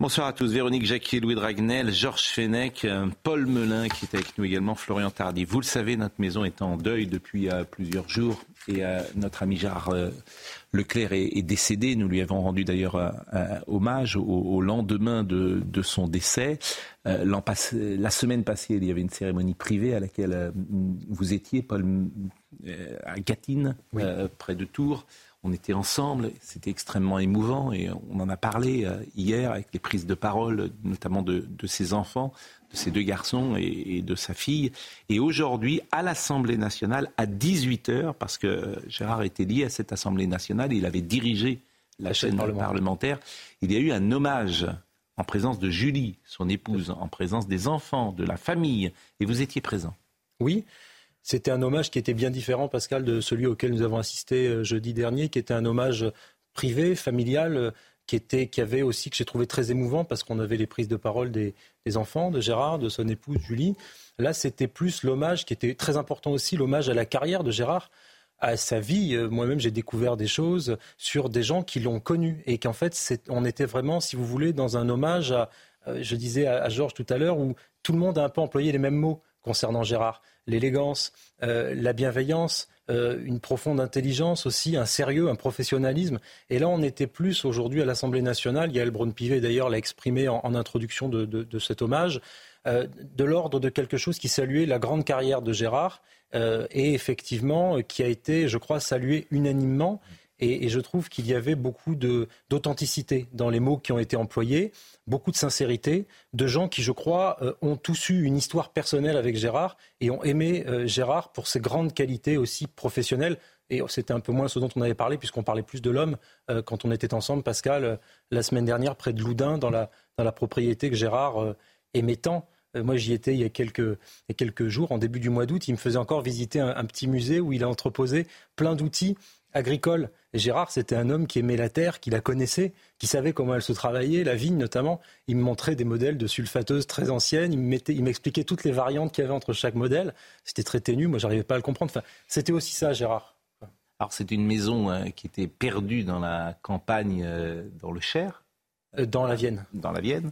Bonsoir à tous. Véronique Jacquier, Louis Dragnel, Georges Fenech, euh, Paul Melun qui est avec nous également, Florian Tardy. Vous le savez, notre maison est en deuil depuis euh, plusieurs jours et euh, notre ami Gérard Leclerc est, décédé. Nous lui avons rendu d'ailleurs hommage au, lendemain de, son décès. la semaine passée, il y avait une cérémonie privée à laquelle vous étiez, Paul, à Gatine, près de Tours. On était ensemble, c'était extrêmement émouvant et on en a parlé euh, hier avec les prises de parole, notamment de, ses enfants, de ses deux garçons et, de sa fille. Et aujourd'hui, à l'Assemblée nationale, à 18h, parce que Gérard était lié à cette Assemblée nationale, il avait dirigé la chaîne parlementaire, il y a eu un hommage en présence de Julie, son épouse, en présence des enfants, de la famille, et vous étiez présent. Oui, c'était un hommage qui était bien différent, Pascal, de celui auquel nous avons assisté euh, jeudi dernier, qui était un hommage privé, familial, euh, qui, était, qui avait aussi, que j'ai trouvé très émouvant, parce qu'on avait les prises de parole des, enfants, de Gérard, de son épouse Julie. Là, c'était plus l'hommage qui était très important aussi, l'hommage à la carrière de Gérard à sa vie. Euh, moi-même, j'ai découvert des choses sur des gens qui l'ont connu et qu'en fait, on était vraiment, si vous voulez, dans un hommage à, je disais à Georges tout à l'heure, où tout le monde a un peu employé les mêmes mots concernant Gérard l'élégance, euh, la bienveillance, euh, une profonde intelligence aussi, un sérieux, un professionnalisme. Et là, on était plus aujourd'hui à l'Assemblée nationale. Yael Braun-Pivet, d'ailleurs, l'a exprimé en, introduction de, cet hommage, euh, de l'ordre de quelque chose qui saluait la grande carrière de Gérard et effectivement qui a été, je crois, salué unanimement. Et, je trouve qu'il y avait beaucoup d'authenticité dans les mots qui ont été employés, beaucoup de sincérité, de gens qui, je crois, euh, ont tous eu une histoire personnelle avec Gérard et ont aimé euh, Gérard pour ses grandes qualités aussi professionnelles. Et c'était un peu moins ce dont on avait parlé, puisqu'on parlait plus de l'homme euh, quand on était ensemble, Pascal, la semaine dernière, près de Loudun, dans la, dans la propriété que Gérard aimait tant. Moi, j'y étais il y, a quelques, il y a quelques jours, en début du mois d'août. Il me faisait encore visiter un, un petit musée où il a entreposé plein d'outils agricoles et Gérard, c'était un homme qui aimait la terre, qui la connaissait, qui savait comment elle se travaillait, la vigne notamment. Il me montrait des modèles de sulfateuses très anciennes. Il m'expliquait toutes les variantes qu'il y avait entre chaque modèle. C'était très ténu. Moi, j'arrivais pas à le comprendre. Enfin, c'était aussi ça, Gérard. Alors, c'est une maison euh, qui était perdue dans la campagne, euh, dans le Cher. Euh, dans la Vienne. Dans la Vienne.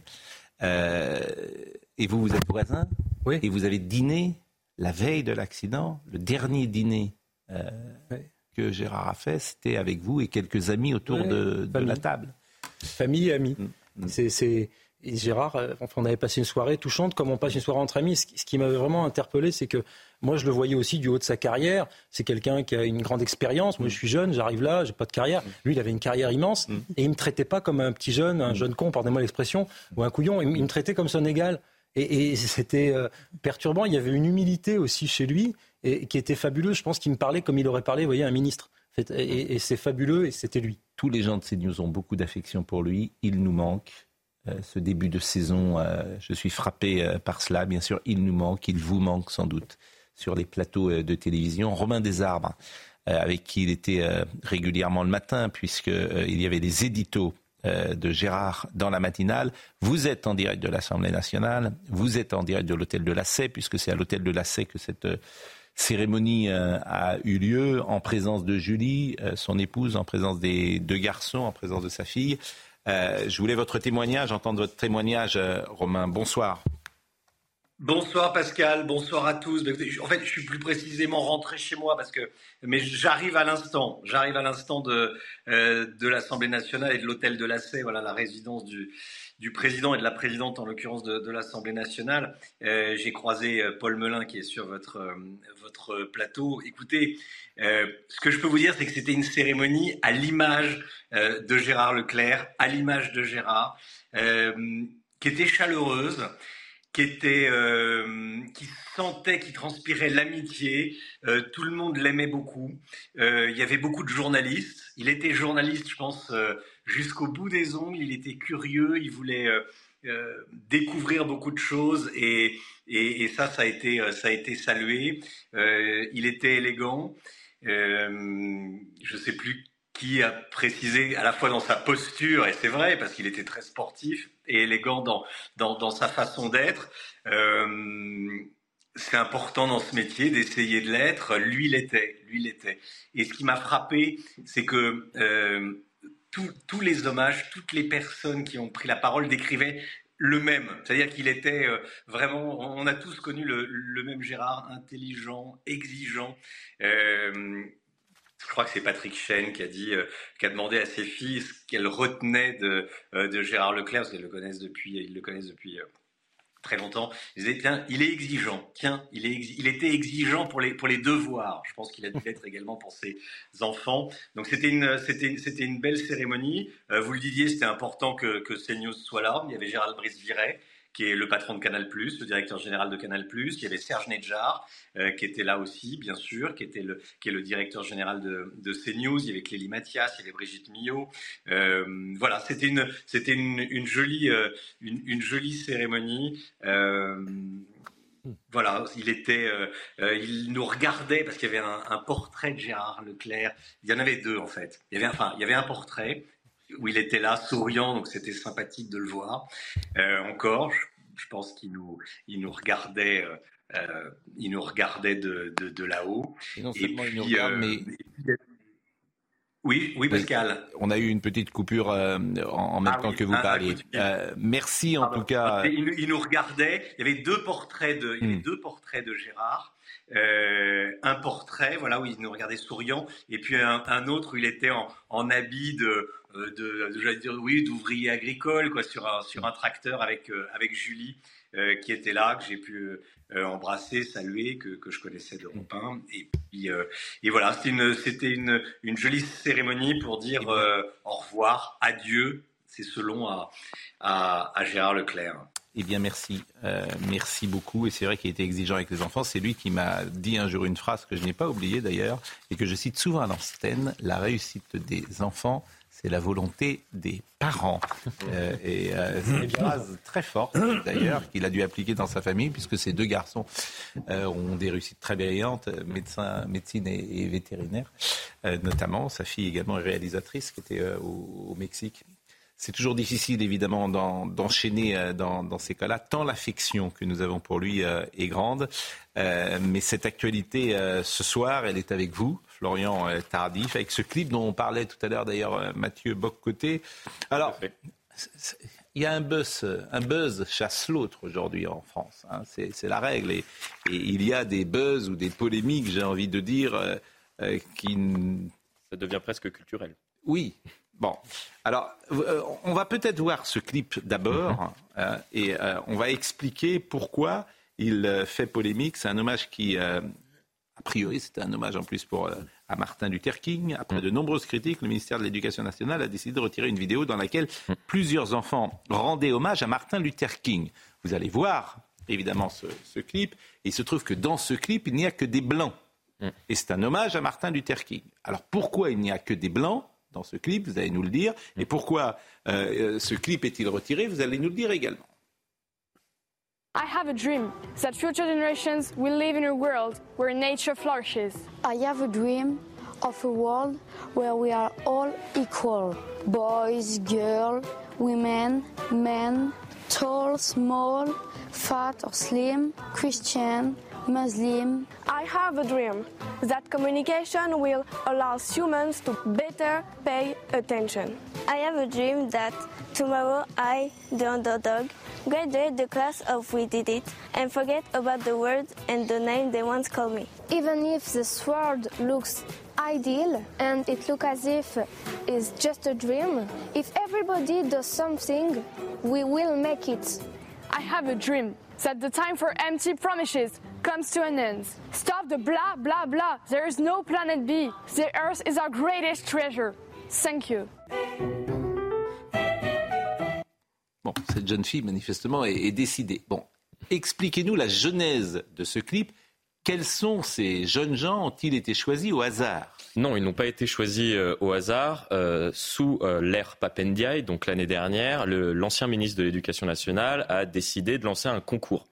et vous, vous êtes voisin. Oui. Et vous avez dîné la veille de l'accident, le dernier dîner. Oui que Gérard a fait, c'était avec vous et quelques amis autour de, la table. Famille et amis. Mm, mm. C'est Gérard, euh, on avait passé une soirée touchante comme on passe une soirée entre amis. Ce qui m'avait vraiment interpellé, c'est que moi, je le voyais aussi du haut de sa carrière. C'est quelqu'un qui a une grande expérience. Moi, je suis jeune, j'arrive là, j'ai pas de carrière. Lui, il avait une carrière immense mm. et il me traitait pas comme un petit jeune, un jeune con, pardonnez-moi l'expression, ou un couillon. Il, me traitait comme son égal. Et, c'était euh, perturbant. Il y avait une humilité aussi chez lui et qui était fabuleux. Je pense qu'il me parlait comme il aurait parlé, vous voyez, un ministre. Et, c'est fabuleux, et c'était lui. Tous les gens de CNews ont beaucoup d'affection pour lui. Il nous manque. Euh, ce début de saison, euh, je suis frappé euh, par cela. Bien sûr, il nous manque, il vous manque sans doute sur les plateaux de télévision. Romain Desarbres, avec qui il était régulièrement le matin, puisqu'il y avait des éditos de Gérard dans la matinale. Vous êtes en direct de l'Assemblée nationale, vous êtes en direct de l'hôtel de la Sey, puisque c'est à l'hôtel de la Sey que cette cérémonie euh, a eu lieu en présence de Julie, euh, son épouse, en présence des deux garçons, en présence de sa fille. Euh, je voulais votre témoignage, entendre votre témoignage, Romain. Bonsoir. Bonsoir Pascal, bonsoir à tous. En fait, je suis plus précisément rentré chez moi parce que, mais j'arrive à l'instant, j'arrive à l'instant de de l'Assemblée nationale et de l'hôtel de la Sey, voilà la résidence du du président et de la présidente, en l'occurrence de, l'Assemblée nationale. Euh, j'ai croisé euh, Paul Melun qui est sur votre, euh, votre plateau. Écoutez, ce que je peux vous dire, c'est que c'était une cérémonie à l'image de Gérard Leclerc, à l'image de Gérard, qui était chaleureuse, qui était, qui sentait, qui transpirait l'amitié. tout le monde l'aimait beaucoup. il y avait beaucoup de journalistes. Il était journaliste, je pense jusqu'au bout des ongles. Il était curieux, il voulait découvrir beaucoup de choses et, et, ça, ça a été, ça a été salué. il était élégant. je ne sais plus qui a précisé à la fois dans sa posture, et c'est vrai, parce qu'il était très sportif et élégant dans, dans, dans sa façon d'être. Euh, c'est important dans ce métier d'essayer de l'être. Lui l'était, lui l'était. Et ce qui m'a frappé, c'est que euh, tous les hommages, toutes les personnes qui ont pris la parole décrivaient le même. C'est-à-dire qu'il était euh, vraiment, on a tous connu le, même Gérard, intelligent, exigeant. Euh, je crois que c'est Patrick Chen qui a dit, euh, qui a demandé à ses filles ce qu'elles retenaient de, Gérard Leclerc, parce qu'elles le connaissent depuis, ils le connaissent depuis très longtemps. Il est exigeant. Tiens, il, était exigeant pour les, devoirs. Je pense qu'il a dû l'être également pour ses enfants. Donc c'était une, belle cérémonie. vous le disiez, c'était important que, que CNews soit là. Il y avait Gérald Brice-Viret qui est le patron de Canal+, le directeur général de Canal+. Il y avait Serge Nedjar, euh, qui était là aussi, bien sûr, qui, était le, qui est le directeur général de, de CNews. Il y avait Clélie Mathias, il y avait Brigitte Millot. Euh, voilà, c'était une, c'était une, une jolie, euh, une, jolie cérémonie. Voilà, il était, il nous regardait parce qu'il y avait un, un, portrait de Gérard Leclerc. Il y en avait deux en fait. Il y avait, enfin, il y avait un portrait où il était là, souriant, donc c'était sympathique de le voir. Euh, encore, je, pense qu'il nous, il nous regardait. Euh, euh il nous regardait de, de, de là-haut. Et non seulement il nous regarde, mais oui, oui, Pascal. On a eu une petite coupure euh, en, même ah temps que vous parliez. Euh, merci en tout cas. Il, il, nous regardait. Il y avait deux portraits de, il y avait hmm. deux portraits de Gérard. Euh, un portrait, voilà, où il nous regardait souriant, et puis un, un autre où il était en, en habit de, euh, de, de dire, oui, d'ouvrier agricole, quoi, sur un, sur un tracteur avec, euh, avec Julie, euh, qui était là, que j'ai pu embrasser, saluer, que, que je connaissais de 1. Et puis, et voilà, c'était une, c'était une, une jolie cérémonie pour dire au revoir, adieu. C'est selon à, à, à Gérard Leclerc. Eh bien, merci. Merci beaucoup. Et c'est vrai qu'il était exigeant avec les enfants. C'est lui qui m'a dit un jour une phrase que je n'ai pas oubliée d'ailleurs et que je cite souvent à l'antenne. La réussite des enfants, c'est la volonté des parents. Euh, et euh, c'est une phrase très forte, d'ailleurs, qu'il a dû appliquer dans sa famille, puisque ces deux garçons euh, ont des réussites très brillantes, médecin, médecine et, et vétérinaire, notamment. Sa fille également est réalisatrice, qui était au, au, Mexique. C'est toujours difficile, évidemment, d'enchaîner dans, dans, ces cas-là, tant l'affection que nous avons pour lui est grande. mais cette actualité, ce soir, elle est avec vous. Florian euh, Tardif, avec ce clip dont on parlait tout à l'heure d'ailleurs euh, Mathieu Boccoté. Alors, il y a un buzz, un buzz chasse l'autre aujourd'hui en France. Hein. c'est la règle. Et, il y a des buzz ou des polémiques, j'ai envie de dire, euh, qui... Ça devient presque culturel. Oui. Bon. Alors, on va peut-être voir ce clip d'abord mm-hmm. et on va expliquer pourquoi il fait polémique. C'est un hommage qui a priori, c'était un hommage en plus pour, euh, à Martin Luther King. Après de nombreuses critiques, le ministère de l'Éducation nationale a décidé de retirer une vidéo dans laquelle plusieurs enfants rendaient hommage à Martin Luther King. Vous allez voir, évidemment, ce, clip. Et il se trouve que dans ce clip, il n'y a que des blancs. Et c'est un hommage à Martin Luther King. Alors pourquoi il n'y a que des blancs dans ce clip? Vous allez nous le dire. Et pourquoi euh, euh, ce clip est-il retiré? Vous allez nous le dire également. I have a dream that future generations will live in a world where nature flourishes. I have a dream of a world where we are all equal boys, girls, women, men, tall, small, fat or slim, Christian, Muslim. I have a dream that communication will allow humans to better pay attention. I have a dream that tomorrow I, the underdog, graduate the class of We Did It and forget about the word and the name they once called me. Even if this world looks ideal and it looks as if it's just a dream, if everybody does something, we will make it. I have a dream that the time for empty promises comes to an end. Stop the blah blah blah. There is no planet B. The Earth is our greatest treasure. Thank you. Bon, cette jeune fille, manifestement, est, décidée. Bon, expliquez-nous la genèse de ce clip. Quels sont ces jeunes gens? Ont-ils été choisis au hasard? Non, ils n'ont pas été choisis euh, au hasard. Euh, sous euh, l'ère Papendiaï, donc l'année dernière, l'ancien ministre de l'Éducation nationale a décidé de lancer un concours.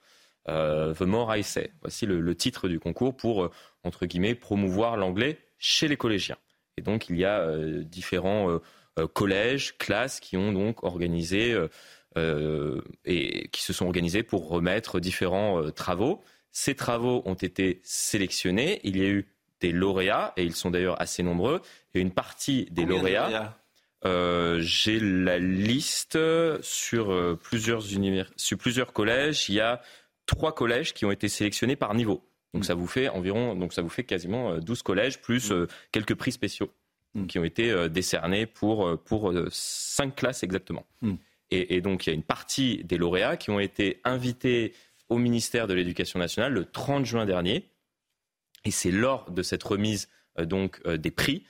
The More I Say. Voici le, le titre du concours pour, entre guillemets, promouvoir l'anglais chez les collégiens. Et donc, il y a différents collèges, classes qui ont donc organisé et qui se sont organisés pour remettre différents travaux. Ces travaux ont été sélectionnés. Il y a eu des lauréats, et ils sont d'ailleurs assez nombreux. Et une partie des Combien de lauréats, euh, j'ai la liste sur, euh, plusieurs univers, sur plusieurs collèges. Il y a trois collèges qui ont été sélectionnés par niveau. Donc Mm. ça vous fait environ, donc ça vous fait quasiment euh, 12 collèges plus euh, quelques prix spéciaux Mm. qui ont été euh, décernés pour euh, pour euh, cinq classes exactement. Mm. Et, et donc il y a une partie des lauréats qui ont été invités au ministère de l'Éducation nationale le 30 juin dernier. Et c'est lors de cette remise euh, donc euh, des prix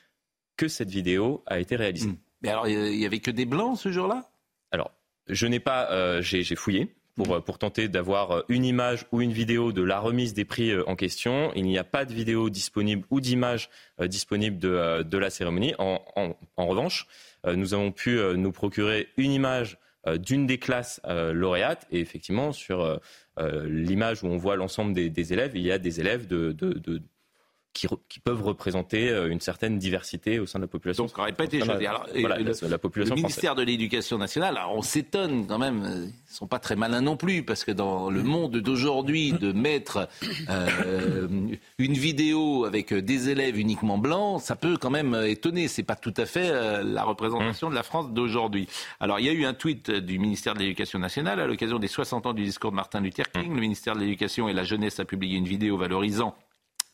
que cette vidéo a été réalisée. Mm. Mais alors, il y avait que des blancs ce jour-là? Alors, je n'ai pas, euh, j'ai fouillé pour, euh, pour tenter d'avoir une image ou une vidéo de la remise des prix en question. Il n'y a pas de vidéo disponible ou d'image disponible de, de la cérémonie. En, en- en revanche, nous avons pu nous procurer une image d'une des classes lauréates. Et effectivement, sur l'image où on voit l'ensemble des, des élèves, il y a des élèves de, de- de- qui, peuvent représenter euh, une certaine diversité au sein de la population. Donc, pas été Enfin, choisi. Alors, voilà, le- la, la population Le française. ministère de l'Éducation nationale, alors on s'étonne quand même, euh, ils sont pas très malins non plus, parce que dans le monde d'aujourd'hui, de mettre euh, une vidéo avec des élèves uniquement blancs, ça peut quand même étonner. C'est pas tout à fait euh, la représentation de la France d'aujourd'hui. Alors il y a eu un tweet du ministère de l'Éducation nationale à l'occasion des 60 ans du discours de Martin Luther King. Le ministère de l'Éducation et la jeunesse a publié une vidéo valorisant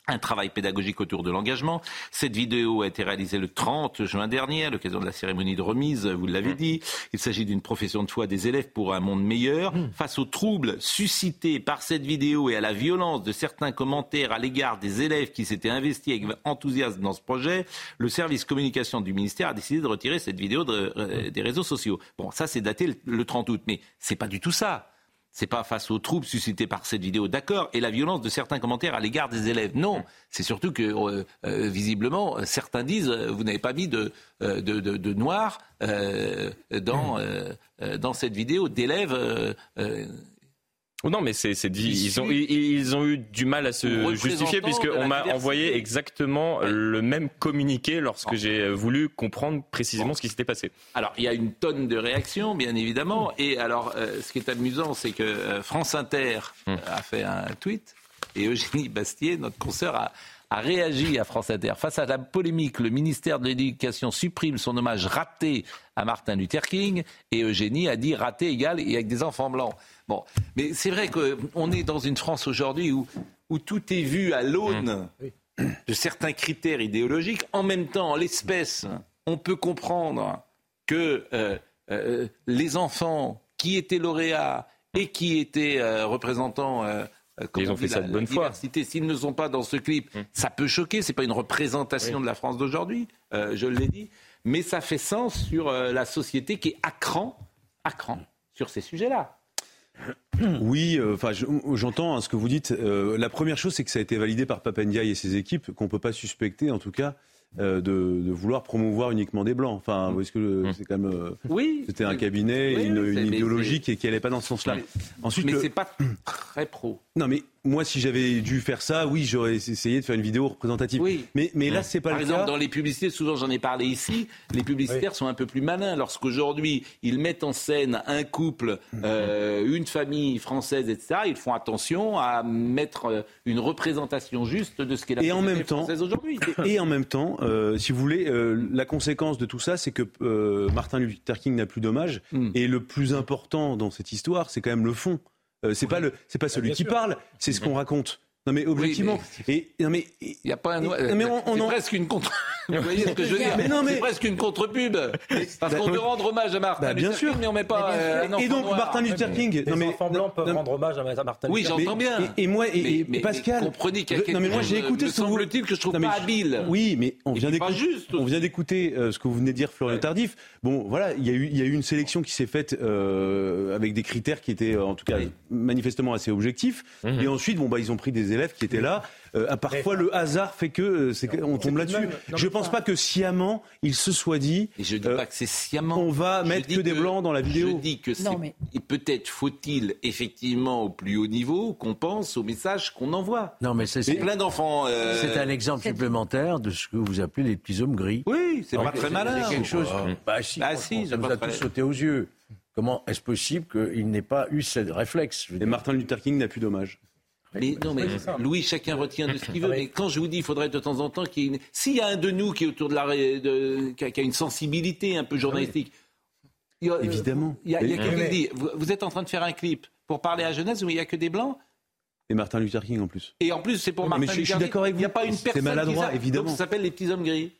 un travail pédagogique autour de l'engagement. Cette vidéo a été réalisée le 30 juin dernier à l'occasion de la cérémonie de remise, vous l'avez dit. Il s'agit d'une profession de foi des élèves pour un monde meilleur. Face aux troubles suscités par cette vidéo et à la violence de certains commentaires à l'égard des élèves qui s'étaient investis avec enthousiasme dans ce projet, le service communication du ministère a décidé de retirer cette vidéo de- euh, des réseaux sociaux. Bon, ça c'est daté le, le 30 août, mais c'est pas du tout ça. C'est pas face aux troubles suscités par cette vidéo, d'accord, et la violence de certains commentaires à l'égard des élèves. Non, c'est surtout que euh, euh, visiblement certains disent euh, vous n'avez pas mis de euh, de, de, de noir euh, dans euh, euh, dans cette vidéo d'élèves. Euh, euh, Oh Non, mais c'est dit. Ils ont, ils, ils ont eu du mal à se justifier puisqu'on m'a envoyé exactement le même communiqué lorsque Bon. j'ai voulu comprendre précisément Bon. ce qui s'était passé. Alors, il y a une tonne de réactions, bien évidemment. Et alors, euh, ce qui est amusant, c'est que euh, France Inter euh, a fait un tweet et Eugénie Bastier, notre consoeur, a, a réagi à France Inter. Face à la polémique, le ministère de l'Éducation supprime son hommage raté à Martin Luther King et Eugénie a dit raté égal et avec des enfants blancs. Bon, mais c'est vrai qu'on est dans une France aujourd'hui où, où tout est vu à l'aune de certains critères idéologiques. En même temps, en l'espèce, on peut comprendre que euh, euh, les enfants qui étaient lauréats et qui étaient euh, représentants, Ils ont on fait ça la- de bonne la foi. diversité, s'ils ne sont pas dans ce clip, ça peut choquer. C'est pas une représentation de la France d'aujourd'hui, euh, je l'ai dit, mais ça fait sens sur euh, la société qui est à cran, à cran sur ces sujets-là. Oui, euh, enfin, j'entends hein, ce que vous dites. Euh, la première chose, c'est que ça a été validé par Papendiaï et ses équipes, qu'on peut pas suspecter, en tout cas, euh, de, de vouloir promouvoir uniquement des blancs. Enfin, vous voyez ce que le- c'est quand même. euh, Oui. C'était un cabinet, Oui, une, idéologie qui, qui allait pas dans ce sens-là. Mais- Ensuite, Mais le- c'est pas très pro. non, mais moi, si j'avais dû faire ça, oui, j'aurais essayé de faire une vidéo représentative. Oui. Mais, mais là, c'est pas Par le exemple, cas. dans les publicités, souvent j'en ai parlé ici, les publicitaires sont un peu plus malins. Lorsqu'aujourd'hui, ils mettent en scène un couple, euh, une famille française, etc., ils font attention à mettre euh, une représentation juste de ce qu'est la Et en même temps- française aujourd'hui. Et en même temps, euh, si vous voulez, euh, la conséquence de tout ça, c'est que euh, Martin Luther King n'a plus d'hommage. Hmm. Et le plus important dans cette histoire, c'est quand même le fond. Euh, c'est pas le, c'est pas celui qui parle, c'est ce qu'on raconte. Non mais objectivement. Et non mais Il n'y a pas un. Non, mais on- on en- presque une contre. Vous voyez ce que je veux dire Mais non, mais- C'est presque une contre-pub. Parce qu'on Bah, veut rendre hommage à Martin bah, bien Luther sûr. King, mais on met pas euh, et donc noir. Martin Luther King. Les non mais enfants blancs peuvent non, rendre hommage à Martin Oui, Luther j'entends bien. Et, et moi et, Mais- et Pascal. mais comprenez qu'il y a je- non mais moi j'ai chose, écouté me ce que vous. semble-t-il, que je trouve Non, mais pas habile. Oui, mais on vient d'écouter. juste. On vient d'écouter euh, ce que vous venez de dire, Florian Tardif. Bon, voilà, il y a eu il y a eu une sélection qui s'est faite euh, avec des critères qui étaient euh, en tout cas Oui. manifestement assez objectifs. Mhm. Et ensuite, bon bah ils ont pris des élèves qui étaient là. Euh, parfois le hasard fait que euh, c'est qu'on tombe là-dessus. Je mais pense pas que sciemment il se soit dit. Et je dis euh, pas que c'est sciemment. on va mettre que des blancs dans la vidéo. Je dis que c'est. Mais- Peut-être faut-il effectivement au plus haut niveau qu'on pense au message qu'on envoie. Non, mais c'est plein d'enfants. euh, c'est un exemple supplémentaire de ce que vous appelez les petits hommes gris. Oui, c'est pas très malin. C'est quelque chose. Bah si, Bah franchement, si, ça nous pas a tous sauté aux yeux. Comment est-ce possible qu'il n'ait pas eu ce réflexe Et Martin Luther King n'a plus d'hommage. Mais, non, mais c'est. Louis, chacun retient de ce qu'il veut. Mais quand je vous dis, il faudrait de temps en temps qu'il y ait une... S'il y a un de nous qui est autour de la... de- qui, a, qui a une sensibilité un peu journalistique... il y a- Évidemment. Il y a, a Mais- quelqu'un mais- qui dit, vous, vous êtes en train de faire un clip pour parler à jeunesse où il n'y a que des blancs? Et Martin Luther King en plus. et en plus, c'est pour Mais Martin je- je suis Luther King. d'accord avec Il n'y a vous. pas une C'est personne maladroit, qui évidemment. Donc, ça s'appelle les petits hommes gris.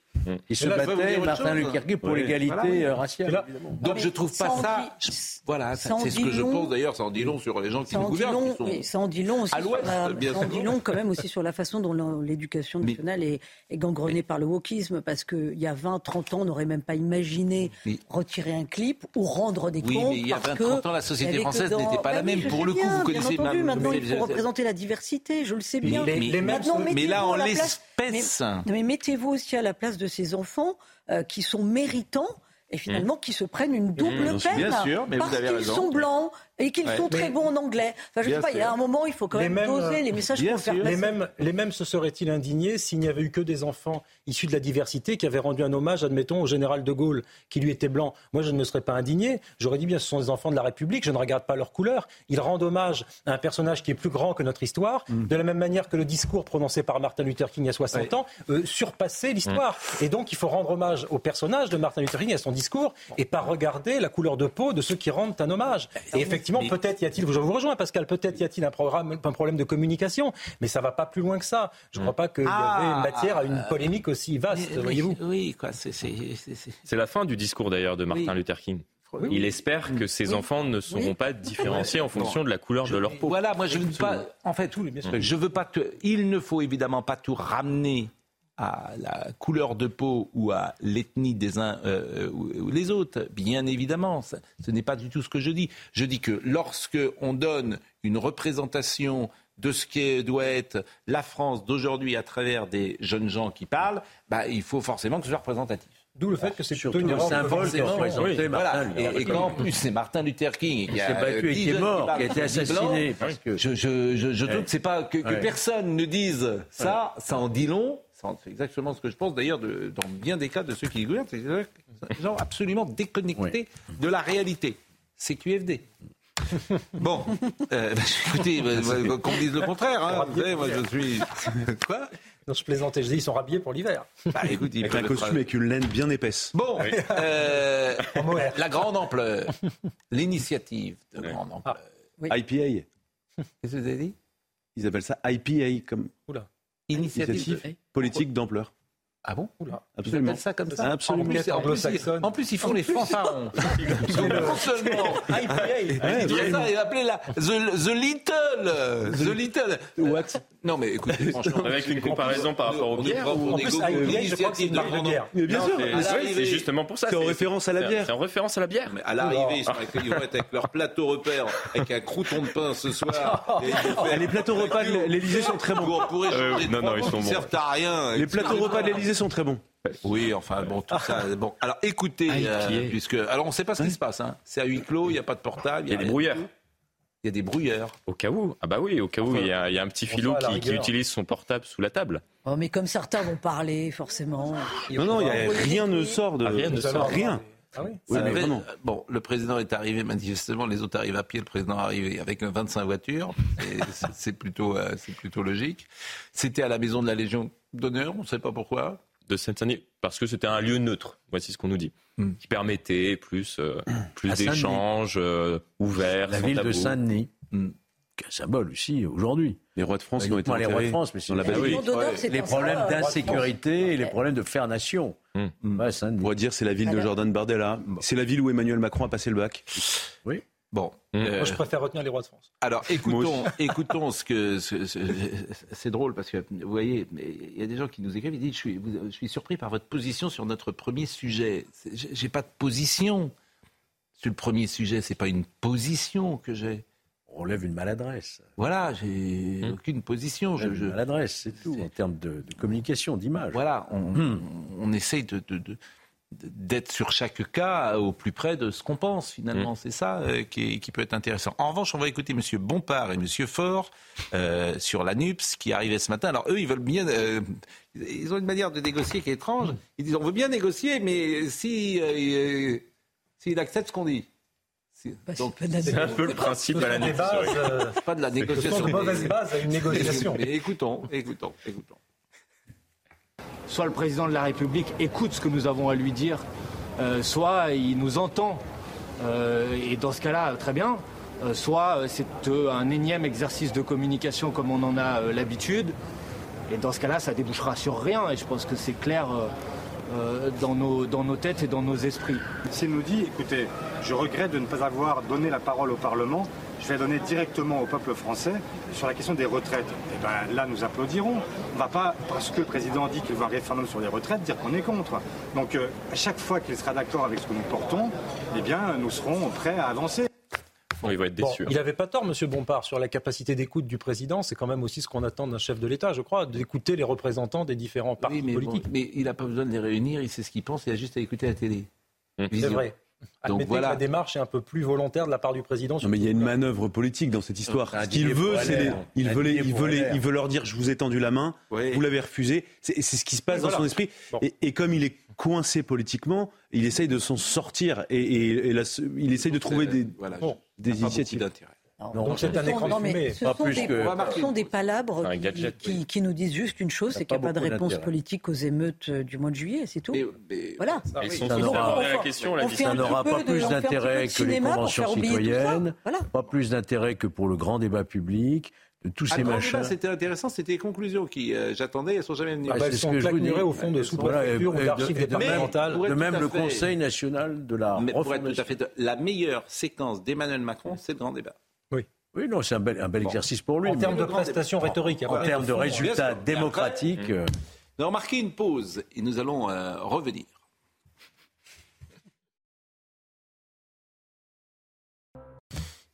Il se là, battait, Martin. Luther King, pour l'égalité Voilà. euh, raciale. Là-. Donc, je trouve pas ça... dit- Voilà, c'est ce que je long. pense d'ailleurs. Ça en dit long sur les gens qui Ça nous en, dit gouvernent. long, qui sont- ça en dit long aussi à sur l'ouest, la- bien ça en dit long quand même aussi sur la façon dont l'éducation Mais- nationale est, est gangrenée par le wokisme parce qu'il y a 20, 30 ans, on n'aurait même pas imaginé Mais- retirer un clip ou rendre des Oui, comptes. mais il y a parce 20, que 30 ans, la société française n'était pas Bah la oui, même. Pour le coup, vous bien connaissez Maintenant, il faut représenter la diversité, je le sais bien. mais là, mettez-vous en mais, mais mettez-vous aussi à la place de ces enfants euh, qui sont méritants et finalement qui se prennent une double Mmh, peine bien sûr, mais parce qu'ils sont blancs et qu'ils Ouais. sont très bons en anglais. Enfin, je sais pas, il y a un moment, il faut quand Les même doser les messages bien qu'on faire. Les mêmes, les mêmes se seraient-ils indignés s'il n'y avait eu que des enfants issus de la diversité qui avaient rendu un hommage, admettons, au général de Gaulle, qui lui était blanc? Moi, je ne me serais pas indigné. J'aurais dit bien, ce sont des enfants de la République, je ne regarde pas leur couleur. Ils rendent hommage à un personnage qui est plus grand que notre histoire, Mm. de la même manière que le discours prononcé par Martin Luther King il y a 60 ans euh, surpassait l'histoire. Mm. Et donc, il faut rendre hommage au personnage de Martin Luther King et à son discours, et pas regarder la couleur de peau de ceux qui rendent un hommage. Et effectivement, mais- peut-être y a-t-il, je vous rejoins Pascal, peut-être y a-t-il un, programme, un problème de communication, mais ça va pas plus loin que ça. Je ne crois pas qu'il y Ah, avait matière à une polémique aussi vaste, voyez-vous. Oui, quoi, c'est... c'est- c'est- c'est- C'est la fin du discours d'ailleurs de Martin Oui. Luther King. Oui, Il espère que ses Oui. enfants ne seront Oui. pas différenciés en fonction de la couleur de leur peau. Voilà, moi je ne veux pas. En fait, je veux pas. te- il ne faut évidemment pas tout ramener à la couleur de peau ou à l'ethnie des uns euh, ou, les autres. Bien évidemment, ça- ce n'est pas du tout ce que je dis. Je dis que lorsque on donne une représentation de ce qui doit être la France d'aujourd'hui à travers des jeunes gens qui parlent, bah, il faut forcément que ce soit représentatif. D'où le fait que c'est plutôt Surtout une le de symbole Voilà. Luther Et, et King. qu'en plus c'est Martin Luther King qui s'est a battu euh, et dix qui est mort, qui a été assassiné. Parce que... je, je, je, je trouve Ouais. que c'est pas que, que Ouais. personne ne dise ça, ça en dit long. C'est exactement ce que je pense d'ailleurs dans bien des cas de ceux qui gouvernent. C'est des gens absolument déconnectés de la réalité. C'est QFD. Bon, euh, bah, écoutez, bah, bah, qu'on me dise le contraire. Hein. Vous savez, moi je suis. Quoi Non, je plaisantais, je dis ils sont rhabillés pour l'hiver. bah, écoute, il Avec un costume avec une laine bien épaisse. Bon, euh, la grande ampleur, l'initiative de grande ampleur. Oui. IPA. Qu'est-ce que vous avez dit? Ils appellent ça IPA comme Initiative. initiative politique d'ampleur. Ah bon Absolument. Ils ça comme ça Absolument. En plus, en plus, en plus, ils font les fanfarons. Non seulement. IPA. Il dirait ça, il appelait la the, the Little. The Little. What Non, mais écoutez, franchement. Avec une comparaison par rapport pas pour En plus, IPA, je crois que c'est d'initiative une de marque de grande bière. Mais bien sûr. c'est- justement pour ça. C'est en référence à la bière. C'est en référence à la bière. Mais à l'arrivée, ils, ils vont être avec leur plateau repère, avec un crouton de pain ce soir. Ils Les plateaux repas de l'Elysée sont très bons. Euh, non, non, ils sont bons. servent à rien. Les plateaux repas de l'Elysée sont très bons. Oui, enfin bon, tout ça. Bon, alors écoutez, euh, IPA. puisque alors on ne sait pas ce qui se passe. Hein. C'est à huis clos, il n'y a pas de portable, Il y a des brouilleurs. Il y a des brouilleurs. Au cas où. Ah bah oui, au cas où il y a, il y a un petit filou qui, utilise son portable sous la table. Oh, mais comme certains vont parler, forcément. Non, non, il y a- rien ne sort de Ah, rien ne sort. Rien. Ah oui Oui, mais vraiment. Bon, le président est arrivé manifestement, les autres arrivent à pied, le président est arrivé avec 25 voitures, c'est plutôt, euh, c'est plutôt logique. C'était à la maison de la Légion d'honneur, on ne sait pas pourquoi. de Seine-Saint-Denis parce que c'était un lieu neutre. Voici ce qu'on nous dit, Hmm. qui permettait plus, euh, plus d'échanges euh, ouverts. La sans ville de. Saint-Denis, qui est un symbole aussi aujourd'hui. Les rois de France qui ont été les rois de France, mais c'est la les- c'est les un problèmes d'insécurité et les problèmes de faire nation. Hmm. On pourrait dire c'est la ville de Jordan Bardella. C'est la ville où Emmanuel Macron a passé le bac. Bon, Hmm. euh, Moi, je préfère retenir les rois de France. alors écoutons, écoutons ce que. ce- ce- c'est drôle parce que vous voyez, il y a des gens qui nous écrivent. Ils disent je suis, je suis surpris par votre position sur notre premier sujet. J'ai pas de position sur le premier sujet. C'est pas une position que j'ai. relève une maladresse. Voilà, j'ai Hmm. aucune position. Je- une maladresse, c'est tout, en termes de, de communication, d'image. Voilà, on, Hmm. on essaye de, de- de- d'être sur chaque cas au plus près de ce qu'on pense finalement. C'est ça euh, qui, est- qui peut être intéressant. En revanche, on va écouter Monsieur Bompard et Monsieur Faure euh, sur la NUPS qui arrivaient ce matin. Alors eux, ils veulent bien. euh, ils ont une manière de négocier qui est étrange. Ils disent on veut bien négocier, mais si s'il accepte ce qu'on dit. Donc, C'est un peu le principe à la euh, c'est pas de la négociation. de mauvaises mais- bases à une négociation. Mais écoutons, écoutons, écoutons. Soit le président de la République écoute ce que nous avons à lui dire, euh, soit il nous entend. Euh, et dans ce cas-là, très bien. Euh, soit c'est un énième exercice de communication comme on en a l'habitude. Et dans ce cas-là, ça débouchera sur rien. Et je pense que c'est clair dans, nos, dans nos têtes et dans nos esprits. S'il nous dit, écoutez, je regrette de ne pas avoir donné la parole au Parlement, je vais la donner directement au peuple français sur la question des retraites. Et ben là, nous applaudirons. On ne va pas, parce que le président dit qu'il veut un référendum sur les retraites, dire qu'on est contre. Donc, euh, à chaque fois qu'il sera d'accord avec ce que nous portons, eh bien, nous serons prêts à avancer. Bon, il va être déçu. hein. il n'avait pas tort, M. Bompard, sur la capacité d'écoute du président. C'est quand même aussi ce qu'on attend d'un chef de l'État, je crois, d'écouter les représentants des différents partis Oui, mais, bon, politiques. mais il n'a pas besoin de les réunir, il sait ce qu'il pense, il a juste à écouter la télé. Mmh. C'est Vision. Vrai. Donc Admettez voilà. que la démarche est un peu plus volontaire de la part du président. Non, mais il y a une manœuvre politique dans cette histoire. Ce qu'il veut, c'est les- il veut, les- il veut les- il veut leur dire je vous ai tendu la main, Oui. vous l'avez refusé. C'est ce qui se passe dans voilà. son esprit. Bon. Et, et comme il est coincé politiquement, il essaye de s'en sortir et, et- et la- il essaye de trouver des, Voilà, Bon. je- des initiatives. d'intérêt. Non, Donc c'est un Ce sont- écran non, de mais Pas plus des, que- On va marquer ce sont des palabres qui, gadget, qui- oui. qui nous disent juste une chose, c'est qu'il n'y pas a pas de réponse politique aux émeutes euh, du mois de juillet, c'est tout. Mais- mais- Voilà. Ils sont Ça n'aura- la Ça n'aura pas plus d'intérêt que les conventions citoyennes, Voilà. pas plus d'intérêt que pour le grand débat public, de tous Ah, ces le grand machins. débat, c'était intéressant, c'était les conclusions qui euh, j'attendais, elles sont jamais venues. Ah bah, c'est elles ce sont que je vous claquemurées au fond de sont- voilà, ou d'archives de- de même- De le fait- Conseil national de la Mais pour être tout à fait, la meilleure séquence d'Emmanuel Macron, c'est le grand débat. Oui, non, c'est un bel, un bel Bon. exercice pour lui. En termes de prestations rhétoriques. en après, termes de résultats démocratiques, euh, Nous allons marquer une pause et nous allons euh, revenir.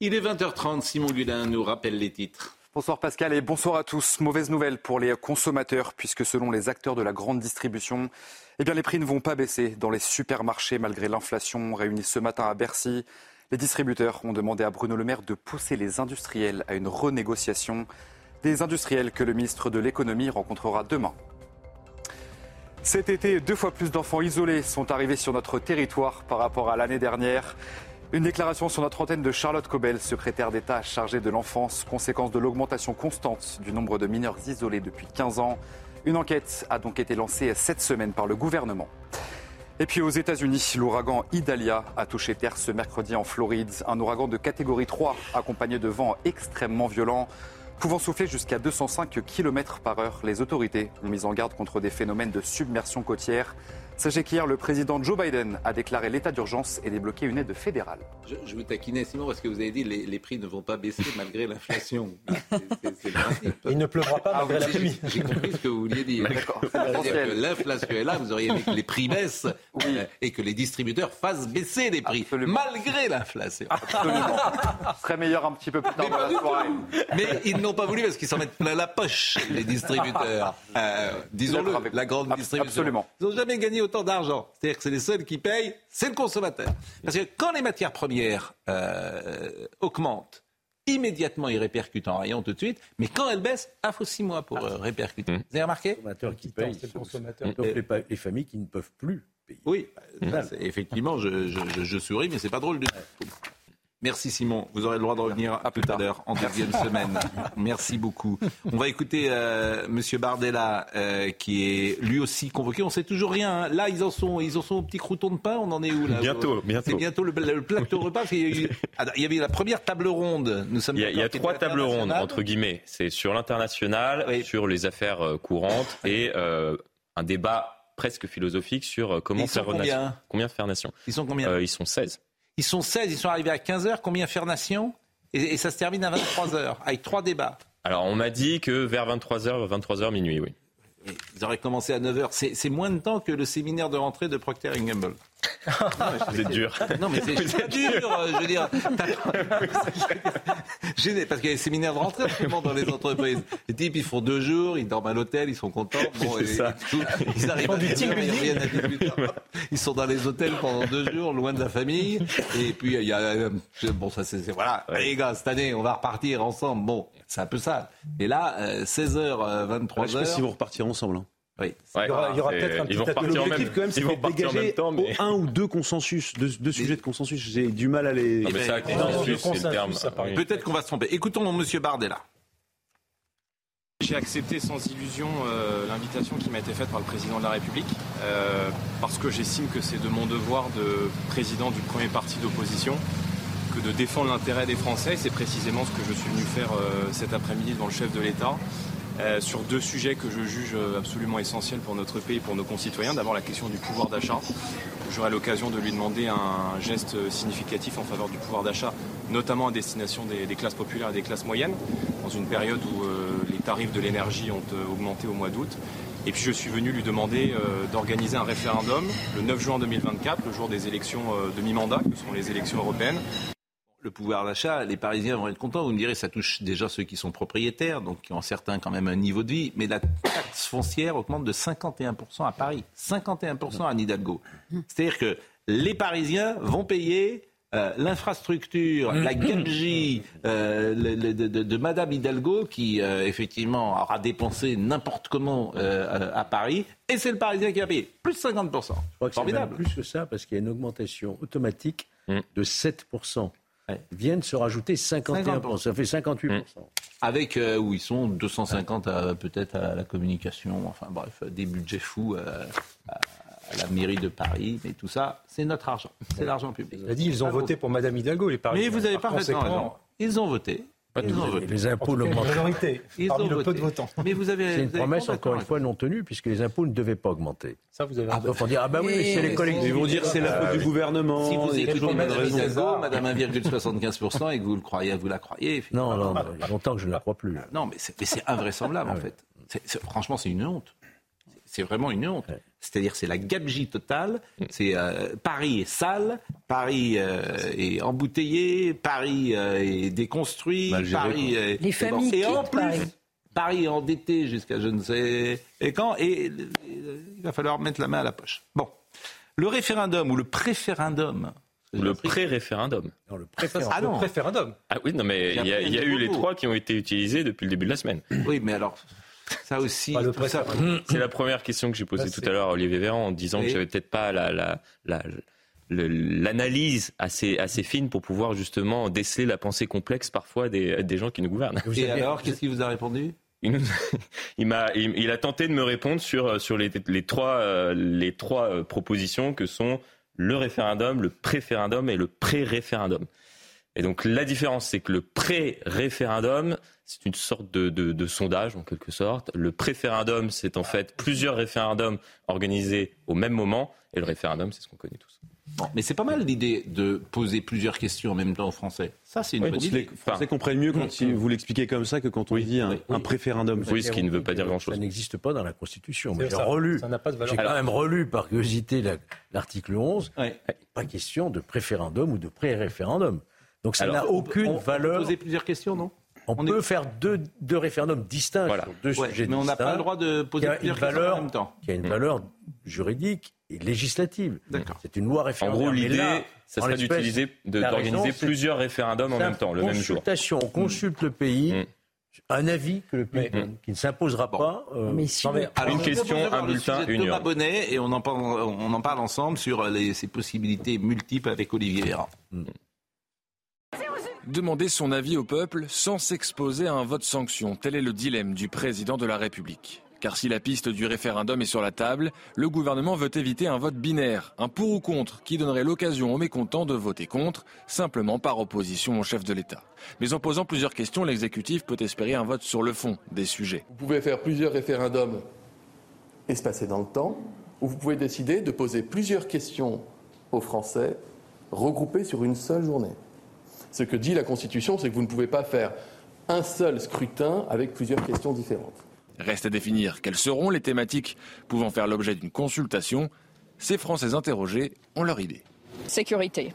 Il est 20h30, Simon Gulin nous rappelle les titres. Bonsoir Pascal et bonsoir à tous. Mauvaise nouvelle pour les consommateurs puisque selon les acteurs de la grande distribution, eh bien les prix ne vont pas baisser dans les supermarchés malgré l'inflation réunie ce matin à Bercy. Les distributeurs ont demandé à Bruno Le Maire de pousser les industriels à une renégociation. Des industriels que le ministre de l'économie rencontrera demain. Cet été, deux fois plus d'enfants isolés sont arrivés sur notre territoire par rapport à l'année dernière. Une déclaration sur notre antenne de Charlotte Cobel, secrétaire d'État chargée de l'enfance, conséquence de l'augmentation constante du nombre de mineurs isolés depuis 15 ans. Une enquête a donc été lancée cette semaine par le gouvernement. Et puis aux États-Unis, l'ouragan Idalia a touché terre ce mercredi en Floride. Un ouragan de catégorie 3 accompagné de vents extrêmement violents. Pouvant souffler jusqu'à 205 km par heure, les autorités ont mis en garde contre des phénomènes de submersion côtière. Sachez qu'hier, le président Joe Biden a déclaré l'état d'urgence et débloqué une aide fédérale. Je, je vous taquinais, Simon, parce que vous avez dit les, les prix ne vont pas baisser malgré l'inflation. C'est- c'est- c'est le principe. Il ne pleuvra pas Ah, malgré la j'ai- pluie. J'ai compris ce que vous vouliez dire. C'est-à-dire que l'inflation est là, vous auriez aimé que les prix baissent euh, et que les distributeurs fassent baisser les prix, Absolument. malgré l'inflation. Absolument. Ce serait meilleur un petit peu plus tard Mais dans la soirée. Mais ils n'ont pas voulu parce qu'ils s'en mettent plein la poche, les distributeurs. Euh, Disons-le, la grande distribution. absolument. Ils n'ont jamais gagné autant d'argent. C'est-à-dire que c'est les seuls qui payent, c'est le consommateur. Parce que quand les matières premières euh, augmentent, immédiatement ils répercutent en rayon tout de suite, mais quand elles baissent, il faut six mois pour euh, répercuter. Vous avez remarqué consommateurs qui Titan, payent, c'est le consommateur. les, familles qui ne peuvent plus payer. Oui, c'est- effectivement, je, je- je- je souris, mais c'est pas drôle du tout. Merci Simon, vous aurez le droit de revenir À plus tard. en deuxième semaine. Merci beaucoup. On va écouter euh, Monsieur Bardella euh, qui est lui aussi convoqué. On sait toujours rien. hein. Là, ils en sont, ils en sont au petit crouton de pain. On en est où là Bientôt, bientôt. C'est bientôt le, le plateau repas. parce qu'il y a eu- Ah, il y avait la première table ronde. Nous sommes. Il y a, il y a d'accord, qui trois tables rondes, entre guillemets. C'est sur l'international, Oui. sur les affaires euh, courantes et euh, un débat presque philosophique sur comment Ils sont faire nation. combien Combien faire nation Ils sont combien Ils sont 16. Ils sont 16. Ils sont arrivés à 15 heures. Combien faire nation? Et, et ça se termine à 23 heures avec trois débats. Alors on m'a dit que vers 23h, 23h minuit, oui. Ils auraient commencé à 9h. C'est c'est moins de temps que le séminaire de rentrée de Procter Gamble. C'est dur. Non, mais c'est dur. euh, Je veux dire, Gêné, parce qu'il y a des séminaires de rentrée actuellement dans les entreprises. Les types, ils font deux jours, ils dorment à l'hôtel, ils sont contents. Bon, C'est et- ça. tout. Ils arrivent à 10 heures, ils reviennent à 18 heures. Ils sont dans les hôtels pendant deux jours, loin de la famille. Et puis, il y a, euh, bon, ça, c'est, voilà. Les gars, cette année, on va repartir ensemble. Bon, c'est un peu ça. Et là, 16h, 23h. Je sais pas si vous repartirez ensemble. hein. Oui. Il y aura, il y aura peut-être un petit. L'objectif, quand même, c'est de dégager même temps, mais- au- un ou deux consensus, deux, deux sujets de consensus. J'ai du mal à les. Non, mais ça, consensus, c'est le terme. Peut-être qu'on va se tromper. Écoutons Monsieur Bardella. J'ai accepté sans illusion euh, l'invitation qui m'a été faite par le président de la République, euh, parce que j'estime que c'est de mon devoir de président du premier parti d'opposition que de défendre l'intérêt des Français. C'est précisément ce que je suis venu faire euh, cet après-midi devant le chef de l'État. Euh, sur deux sujets que je juge euh, absolument essentiels pour notre pays et pour nos concitoyens. D'abord la question du pouvoir d'achat. J'aurai l'occasion de lui demander un geste significatif en faveur du pouvoir d'achat, notamment à destination des, classes populaires et des classes moyennes, dans une période où euh, les tarifs de l'énergie ont augmenté au mois d'août. Et puis je suis venu lui demander d'organiser un référendum le 9 juin 2024, le jour des élections euh, de mi-mandat, que sont les élections européennes. Le pouvoir d'achat, les Parisiens vont être contents. Vous me direz, ça touche déjà ceux qui sont propriétaires, donc qui ont certains quand même un niveau de vie. Mais la taxe foncière augmente de 51% à Paris, 51% à Hidalgo. C'est-à-dire que les Parisiens vont payer euh, l'infrastructure, la gabegie euh, le- le- de, de- de Madame Hidalgo, qui euh, effectivement aura dépensé n'importe comment à Paris, et c'est le Parisien qui va payer plus 50%. Je crois que même Formidable. plus que ça, parce qu'il y a une augmentation automatique Mm. de 7%. Viennent se rajouter 51%. Ça fait 58%. Avec euh, où ils sont 250 à- peut-être à la communication, enfin bref, des budgets fous euh, à, la mairie de Paris, mais tout ça, c'est notre argent, c'est l'argent public. Il a dit ils ont voté pour Madame Hidalgo, les Parisiens. Mais vous avez Par parfaitement raison. Ils ont voté. Pas tous. les impôts n'augmentent pas. majorité, Ils parmi ont le peu de votants. Mais vous avez. C'est une vous avez promesse, encore une fois, non tenue, puisque les impôts ne devaient pas augmenter. Ça, vous avez en dire, ah bah oui, mais c'est les collectivités. Ils vont dire c'est la faute du gouvernement. Si vous écoutez toujours Madame. Hidalgo, Madame 1,75% et que vous le croyez, vous la croyez. Non, non, effectivement. non, il y a longtemps que je ne la crois plus. Non, mais c'est, c'est invraisemblable en fait. C'est- c'est- franchement, c'est une honte. C'est vraiment une honte. C'est-à-dire, c'est la gabegie totale. C'est euh, Paris est sale, Paris euh, est embouteillé, Paris euh, est déconstruit, Paris. est- Les familles et en plus, Paris. Paris est endetté jusqu'à je ne sais et quand. Et il va falloir mettre la main à la poche. Bon, le référendum ou le préférendum? Le pré-référendum. Non, le Ah non. Le préférendum. Ah oui, non, mais il y a, il y a eu les trois qui ont été utilisés depuis le début de la semaine. Oui, mais alors ça aussi. Préférendum. C'est la première question que j'ai posée tout à l'heure à Olivier Véran en disant Oui. que j'avais peut-être pas la, la, la- le- l'analyse assez, assez fine pour pouvoir justement déceler la pensée complexe parfois des, des gens qui nous gouvernent. Et alors, qu'est-ce qu'il vous a répondu? Il, nous- il m'a, il, il a tenté de me répondre sur, sur les, les trois, euh, les trois euh, propositions que sont le référendum, le préférendum et le pré-référendum. Et donc la différence, c'est que le pré-référendum, c'est une sorte de, de- de sondage en quelque sorte. Le préférendum, c'est en fait plusieurs référendums organisés au même moment. Et le référendum, c'est ce qu'on connaît tous. Bon, mais c'est pas mal l'idée de poser plusieurs questions en même temps aux Français. Ça, c'est une Oui, bonne que les idée. Français comprennent mieux quand vous l'expliquez comme ça que quand on dit un, un préférendum. Oui, ce qui ne veut pas dire grand-chose. Ça n'existe pas dans la Constitution. J'ai ça. relu. Ça n'a pas de valeur. J'ai quand même relu par curiosité la- l'article 11. Ouais. Pas question de préférendum ou de pré-référendum. Donc ça n'a on- aucune on- on valeur. peut poser plusieurs questions, non? On, on peut est- faire deux, deux référendums distincts Voilà. sur deux Ouais, sujets mais on n'a pas distincts le droit de poser plusieurs questions valeur, en même temps. qui a une valeur juridique et législative. C'est une loi En référendaire. gros, Mais l'idée, ça en serait d'utiliser, d'organiser plusieurs référendums en même temps, le même jour. Consultation, on consulte le pays, Mm. un avis que le pays donne, qui ne s'imposera pas. euh, Mais si mais Alors, Une question, un le bulletin, une Thomas urne. Bonnet et on en parle, on en parle ensemble sur les, ces possibilités multiples avec Olivier Véran. Demander son avis au peuple sans s'exposer à un vote sanction, tel est le dilemme du président de la République. Car si la piste du référendum est sur la table, le gouvernement veut éviter un vote binaire, un pour ou contre, qui donnerait l'occasion aux mécontents de voter contre, simplement par opposition au chef de l'État. Mais en posant plusieurs questions, l'exécutif peut espérer un vote sur le fond des sujets. Vous pouvez faire plusieurs référendums espacés dans le temps, ou vous pouvez décider de poser plusieurs questions aux Français regroupées sur une seule journée. Ce que dit la Constitution, c'est que vous ne pouvez pas faire un seul scrutin avec plusieurs questions différentes. Reste à définir quelles seront les thématiques pouvant faire l'objet d'une consultation. Ces Français interrogés ont leur idée. Sécurité.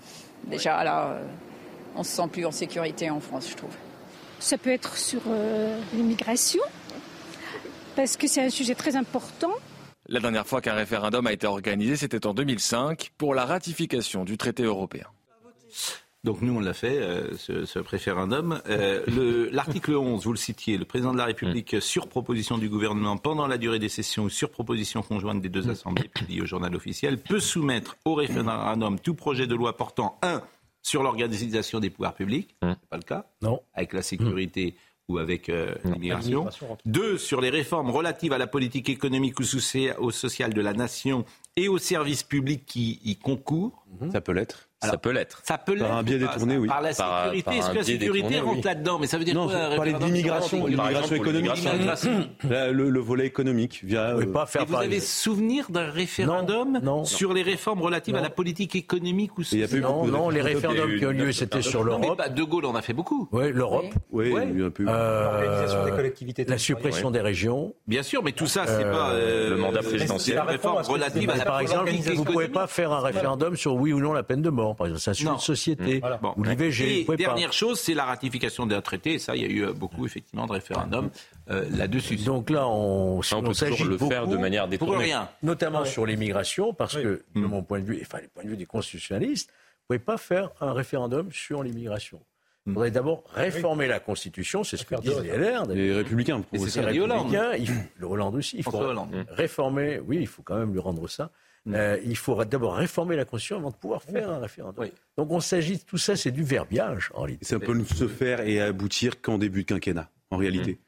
Déjà là, euh, on se sent plus en sécurité en France, je trouve. Ça peut être sur euh, l'immigration, parce que c'est un sujet très important. La dernière fois qu'un référendum a été organisé, c'était en 2005 pour la ratification du traité européen. Donc nous, on l'a fait, euh, ce, ce référendum. Euh, le- L'article 11, vous le citiez, le président de la République, sur proposition du gouvernement, pendant la durée des sessions ou sur proposition conjointe des deux assemblées, publiée au journal officiel, peut soumettre au référendum tout projet de loi portant, un, sur l'organisation des pouvoirs publics, c'est pas le cas, non. avec la sécurité ou avec euh, l'immigration. Deux, sur les réformes relatives à la politique économique ou socia- au social de la nation et aux services publics qui y concourent. Ça peut l'être. Ça peut l'être. Ça peut l'être. Par un biais détourné, oui. Par la sécurité, par est-ce que la sécurité détourné, rentre oui. là-dedans Mais ça veut dire Non, quoi référendum d'immigration, l'immigration économique. le, le volet économique via. Euh, pas faire Et vous avez souvenir d'un référendum non. sur les réformes relatives à la politique économique ou eu Non, non, les référendums. qui ont lieu, c'était sur l'Europe. De Gaulle en a fait beaucoup. Oui, l'Europe. Oui, Ouais. il y a eu un peu. Euh, L'organisation des collectivités la suppression des régions. Bien sûr, mais tout ça, c'est Euh, pas euh, le mandat présidentiel. Relative à la Par exemple, vous ne pouvez pas faire un référendum sur oui ou non la peine de mort, par exemple. C'est un sujet Non. de société. Voilà. Bon. Ou l'IVG. Et vous pouvez pas. dernière chose, c'est la ratification d'un traité. Et ça, il y a eu euh, beaucoup, effectivement, de référendums euh, là-dessus. Donc là, on, Ça, on peut toujours s'agit le faire de beaucoup, manière Pour détournée. rien. notamment sur l'immigration, parce Oui. que, de Mm. mon point de vue, enfin, du point de vue des constitutionnalistes, vous ne pouvez pas faire un référendum sur l'immigration. Mm. Il faudrait d'abord réformer la Constitution, c'est ce que disent les LR. Les républicains. Et pour c'est ça. ce Hollande. républicains, il faut- le Hollande aussi, il faut Hollande. réformer, oui, il faut quand même lui rendre ça. Euh, il faut d'abord réformer la Constitution avant de pouvoir faire un référendum. Oui. Donc on s'agit, tout ça c'est du verbiage en réalité. Ça peut ne se faire et aboutir qu'en début de quinquennat, en réalité.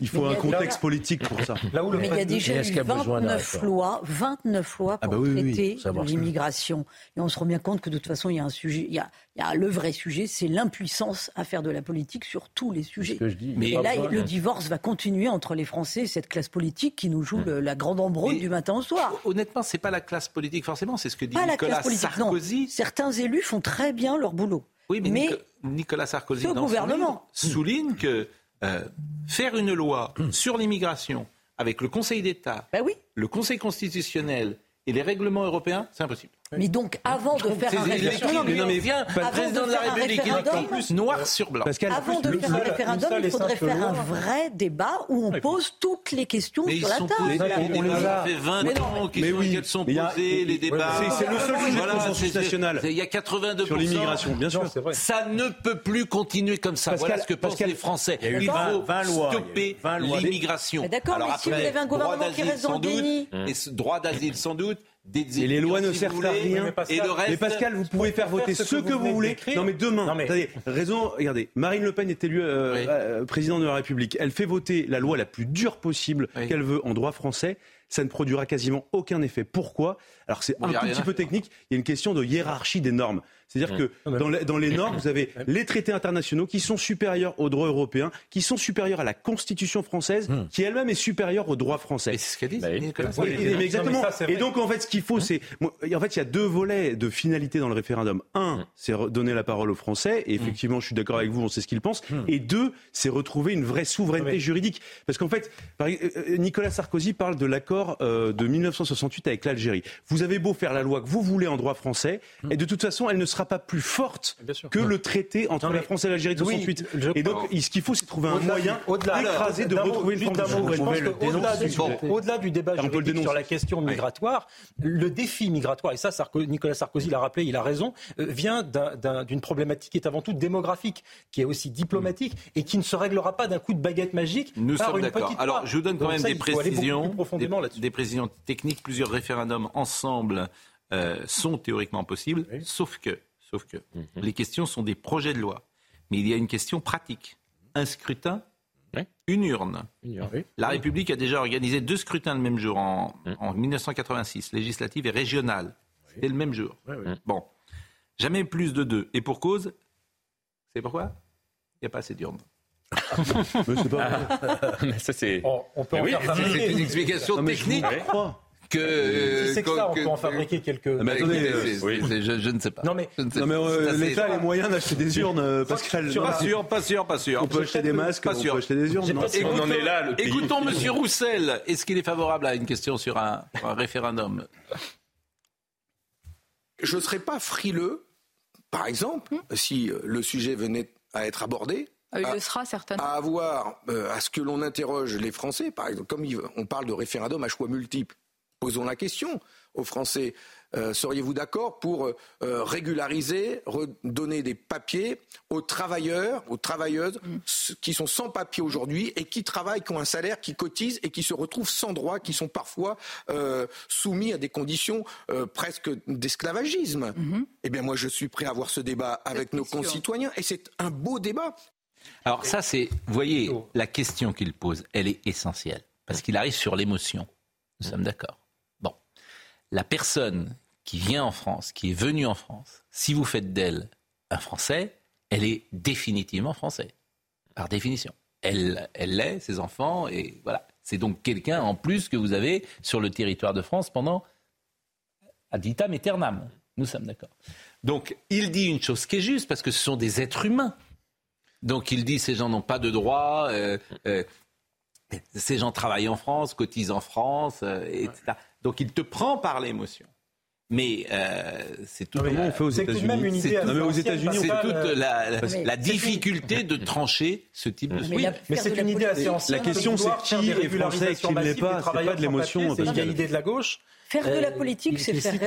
Il faut un contexte politique pour ça. Là où le Mais il y a déjà eu a besoin d'un 29 réforme lois, 29 lois Ah pour bah oui, oui, oui. traiter l'immigration. Et on se rend bien compte que de toute façon, il y a un sujet, il y a, il y a le vrai sujet, c'est l'impuissance à faire de la politique sur tous les sujets. ce que je dis. Mais- Et là, le divorce va continuer entre les Français et cette classe politique qui nous joue le- la grande embrouille Mais- du matin au soir. Honnêtement, c'est pas la classe politique forcément, c'est ce que dit Pas Nicolas classe politique, Sarkozy. non. Certains élus font très bien leur boulot. Oui, mais, Mais Nico- Nicolas Sarkozy, ce dans son gouvernement. livre, souligne que euh, faire une loi Hmm. sur l'immigration avec le Conseil d'État, Ben oui. le Conseil constitutionnel et les règlements européens, c'est impossible. Mais donc, avant de faire un référendum, Mais non, mais viens, Avant président de de la faire un République, il en plus noir sur blanc. Avant de le- faire un le- référendum, le il faudrait faire un vrai débat où on pose toutes les questions sur la table. on les a. ça fait 20 Mais non, ans qu'ils mais sont, oui, qu'elles sont mais il y a- posées, les débats. c'est- le seul sujet de consensus national. Il y a 82 Sur l'immigration, bien sûr. Ça ne peut plus continuer comme ça. Voilà ce que pensent les Français. il y a eu Il 20 faut 20 lois, il y a eu stopper 20 lois. l'immigration. D'accord, Alors mais si vous après, avez un gouvernement qui reste le doute, déni. droit d'asile sans doute, des Et les lois ne si servent à rien. mais Et Pascal- le reste, Mais Pascal, vous pouvez faire voter ce que vous voulez. Non, mais demain, Non, mais- attendez, raison, regardez, Marine Le Pen est élue euh, Oui. euh, présidente de la République. Elle fait voter la loi la plus dure possible Oui. qu'elle veut en droit français. Ça ne produira quasiment aucun effet. Pourquoi? Alors c'est Bon, un tout petit peu technique. Il y a une question de hiérarchie des normes. C'est-à-dire que Non, mais- dans les, dans les normes, vous avez les traités internationaux qui sont supérieurs au droit européen, qui sont supérieurs à la Constitution française, qui elle-même est supérieure au droit français. Et c'est ce qu'a dit Bah oui. Nicolas Oui, Sarkozy. mais exactement. Non, mais ça, c'est et donc, en fait, ce qu'il faut, c'est. En fait, il y a deux volets de finalité dans le référendum. Un, c'est donner la parole aux Français. Et effectivement, je suis d'accord avec vous, on sait ce qu'ils pensent. Et deux, c'est retrouver une vraie souveraineté Oui. juridique. Parce qu'en fait, euh, euh, Nicolas Sarkozy parle de l'accord euh, de 1968 avec l'Algérie. Vous avez beau faire la loi que vous voulez en droit français, et de toute façon, elle ne sera pas plus forte que le traité entre Non, la France et l'Algérie de Oui, 68. je et donc, ce qu'il faut, c'est trouver un moyen d'écraser, de retrouver une forme de au-delà du, débat juridique sur la question migratoire, le défi migratoire, et ça Nicolas Sarkozy l'a rappelé, il a raison, euh, vient d'un- d'un- d'une problématique qui est avant tout démographique, qui est aussi diplomatique, et qui ne se réglera pas d'un coup de baguette magique Nous par sommes une d'accord. Alors, je vous donne quand Donc même ça, des précisions, des, des précisions techniques. Plusieurs référendums ensemble euh, sont théoriquement possibles, sauf que, sauf que Mhm. les questions sont des projets de loi. Mais il y a une question pratique. Un scrutin, une urne. Une urne. La République a déjà organisé deux scrutins le même jour en, Mhm. en 1986, législative et régionale. C'était le même jour. Bon, jamais plus de deux. Et pour cause, c'est pourquoi? Il n'y a pas assez d'urnes. Mais c'est pas vrai. Mais ça, c'est. On peut Mais en oui, faire c'est- une explication Non, mais je vous technique que. Si c'est que ça, on peut en fabriquer quelques. mais Bah, attendez, euh, oui. je, je ne sais pas. Non mais euh, l'État a les moyens d'acheter des urnes, euh, Pascal. Pas sûr, pas sûr, pas sûr. On peut acheter des masques, Pas on sûr. peut acheter des urnes. On en est là, le pays. écoutons Monsieur Roussel. Est-ce qu'il est favorable à une question sur un, référendum je ne serais pas frileux, par exemple, si euh, le sujet venait à être abordé, Ah, il le sera certainement. à avoir, euh, à ce que l'on interroge les Français, par exemple, comme il- on parle de référendum à choix multiples, posons la question aux Français. Euh, Seriez-vous d'accord pour euh, régulariser, redonner des papiers aux travailleurs, aux travailleuses s- qui sont sans papier aujourd'hui et qui travaillent, qui ont un salaire, qui cotisent et qui se retrouvent sans droit, qui sont parfois euh, soumis à des conditions euh, presque d'esclavagisme? Eh bien, moi, je suis prêt à avoir ce débat avec nos concitoyens et c'est un beau débat. Alors ça, c'est, vous voyez, la question qu'il pose, elle est essentielle, parce qu'il arrive sur l'émotion. Nous sommes d'accord. La personne qui vient en France, qui est venue en France, si vous faites d'elle un Français, elle est définitivement français, par définition. Elle, elle l'est, ses enfants, et voilà. C'est donc quelqu'un en plus que vous avez sur le territoire de France pendant ad vitam. Nous sommes d'accord. Donc, il dit une chose qui est juste, parce que ce sont des êtres humains. Donc il dit ces gens n'ont pas de droit, euh, euh, ces gens travaillent en France, cotisent en France, euh, etc. Donc il te prend par l'émotion. Mais euh, c'est tout. Comment on fait aux c'est tout de États-Unis même une idée C'est- aux États-Unis, C'est toute la, la- une- difficulté de trancher ce type de Oui, sujet. mais la- Mais c'est une idée assez ancienne. La question, c'est faire qui est français, qui ne l'est pas, c'est pas de l'émotion, C'est une idée de la gauche. Faire de la Euh, politique, c'est faire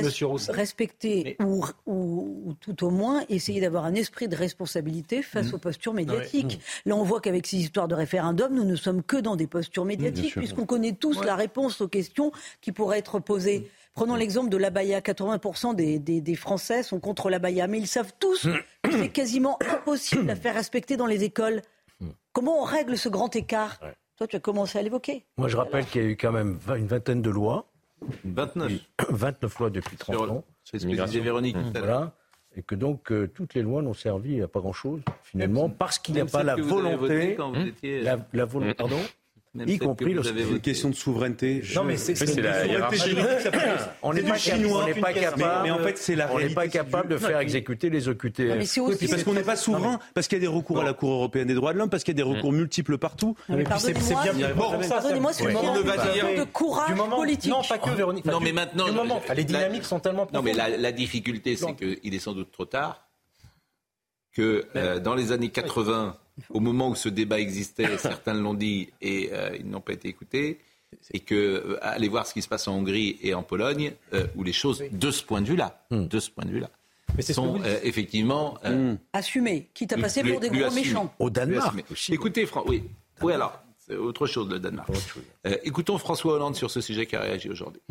respecter ou, ou- ou tout au moins essayer d'avoir un esprit de responsabilité face Mhm. aux postures médiatiques. Là, on voit qu'avec ces histoires de référendum, nous ne sommes que dans des postures médiatiques, puisqu'on connaît tous la réponse aux questions qui pourraient être posées. Prenons l'exemple de l'abaya. 80% des, des- des Français sont contre l'abaya, mais ils savent tous que c'est quasiment impossible à faire respecter dans les écoles. Comment on règle ce grand écart Toi, tu as commencé à l'évoquer. Moi, je rappelle qu'il y a eu quand même une vingtaine de lois. 29. 29 lois depuis 30 Sur- ans. c'est ce que disait Véronique tout à l'heure. Voilà. Et que donc, euh, toutes les lois n'ont servi à pas grand-chose, finalement, parce qu'il n'y a pas celle la vous volonté. quand vous étiez- La, la volonté, pardon Même y que compris le avez C'est une question de souveraineté. Non, mais c'est la hiérarchie. On n'est pas, chinois, on n'est pas capable. Mais en fait, c'est la on n'est réalité, pas c'est capable de faire exécuter les OQTF. Parce qu'on n'est pas souverain, parce qu'il y a des recours à la Cour européenne des droits de l'homme, parce qu'il y a des recours multiples partout. C'est- bien- bon, ça, pardonnez-moi, c'est Ouais. une On ne va question dire- de courage moment- politique. Non, pas que Véronique. Non, mais maintenant, moment. les dynamiques sont tellement Non, mais la, difficulté, c'est qu'il est sans doute trop tard, que euh, dans les années 80, au moment où ce débat existait, certains l'ont dit et euh, ils n'ont pas été écoutés, et que euh, allez voir ce qui se passe en Hongrie et en Pologne, euh, où les choses, de ce point de vue-là, de ce point de vue-là, sont euh, effectivement euh, Assumé, quitte à passer pour des gros assumées. méchants. Au Danemark assumées. aussi. Écoutez, Fran- oui, oui alors, c'est autre chose le Danemark. Euh, écoutons François Hollande sur ce sujet qui a réagi aujourd'hui.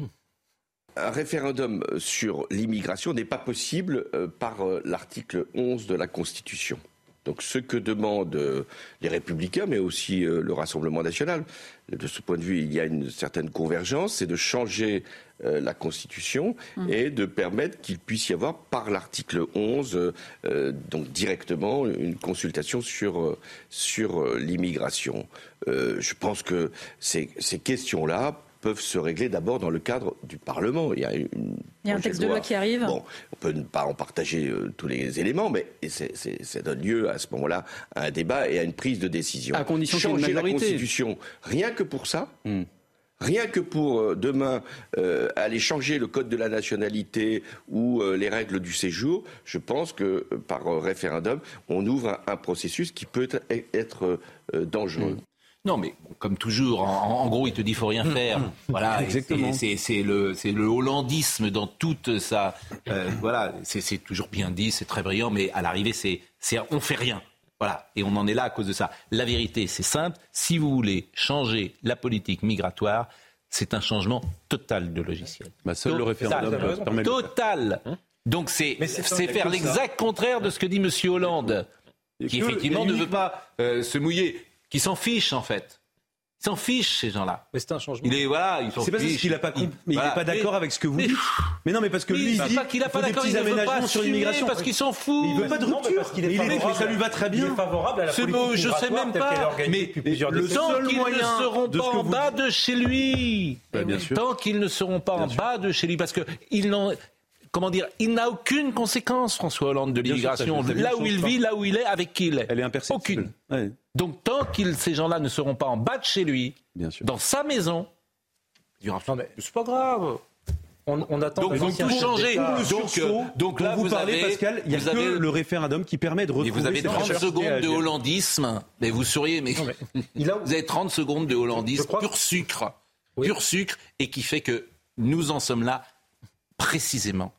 Un référendum sur l'immigration n'est pas possible euh, par euh, l'article 11 de la Constitution. Donc ce que demandent euh, les républicains, mais aussi euh, le Rassemblement national, de ce point de vue, il y a une certaine convergence, c'est de changer euh, la Constitution et de permettre qu'il puisse y avoir par l'article 11, euh, euh, donc directement, une consultation sur, sur l'immigration. Euh, je pense que ces, ces questions-là peuvent se régler d'abord dans le cadre du Parlement. Il y a, une Il y a un texte de loi qui arrive. Bon, on peut ne pas en partager euh, tous les éléments, mais c'est- c'est- ça donne lieu à ce moment-là à un débat et à une prise de décision. À condition qu'il y ait une Changer la. Constitution, rien que pour ça. Rien que pour euh, demain euh, aller changer le code de la nationalité ou euh, les règles du séjour, je pense que par référendum, on ouvre un, un processus qui peut être, être, euh, dangereux. Non, mais bon, comme toujours, en, en gros, il te dit faut rien faire. Voilà, et Exactement. c'est- le, c'est le hollandisme dans toute sa. euh, voilà, c'est toujours bien dit, c'est très brillant, mais à l'arrivée, c'est c'est on fait rien. Voilà, et on en est là à cause de ça. La vérité, c'est simple. Si vous voulez changer la politique migratoire, c'est un changement total de logiciel. Bah, seul le Total. référendum peut permettre de le faire. Total. Donc c'est faire l'exact contraire de ce que dit M. Hollande, qui effectivement ne veut pas euh, se mouiller, qui s'en fiche en fait. Ils s'en fichent ces gens-là. Mais c'est un changement. Il est voilà, ils s'en C'est parce fichent. qu'il n'a pas compris, mais il voilà. n'est pas d'accord avec ce que vous mais- dites. Mais non, mais parce que mais lui, il dit pas qu'il a pas d'accord, il ne veut pas sur l'immigration. parce qu'il s'en fout. Il veut pas de Non, mais rupture. parce qu'il est Mais il est- mais ça lui va très Il bien. est favorable à la Ce politique mot, je sais même est pas. Mais le seul qu'ils ne seront pas ce que en bas de chez lui. Bah. Tant qu'ils ne seront pas en bas de chez lui, parce que il n'en comment dire, il n'a aucune conséquence, François Hollande, de l'immigration. Là où il vit, là où il est, avec qui il est. Elle est imperceptible. Aucune. Ouais, Donc tant que ces gens-là ne seront pas en bas de chez lui, bien sûr. dans sa maison, il dira, Non, mais- c'est pas grave. On, on attend Donc, l'ancien tout d'État- Donc, Donc, euh, donc là, vous, vous parlez, avez- Pascal, il n'y a vous que avez- le référendum qui permet de Et retrouver vous avez cette 30 capacité à secondes de hollandisme. Mais vous souriez, mais il a- vous avez 30 secondes de hollandisme pur sucre. Pur sucre et qui fait que nous en sommes là précisément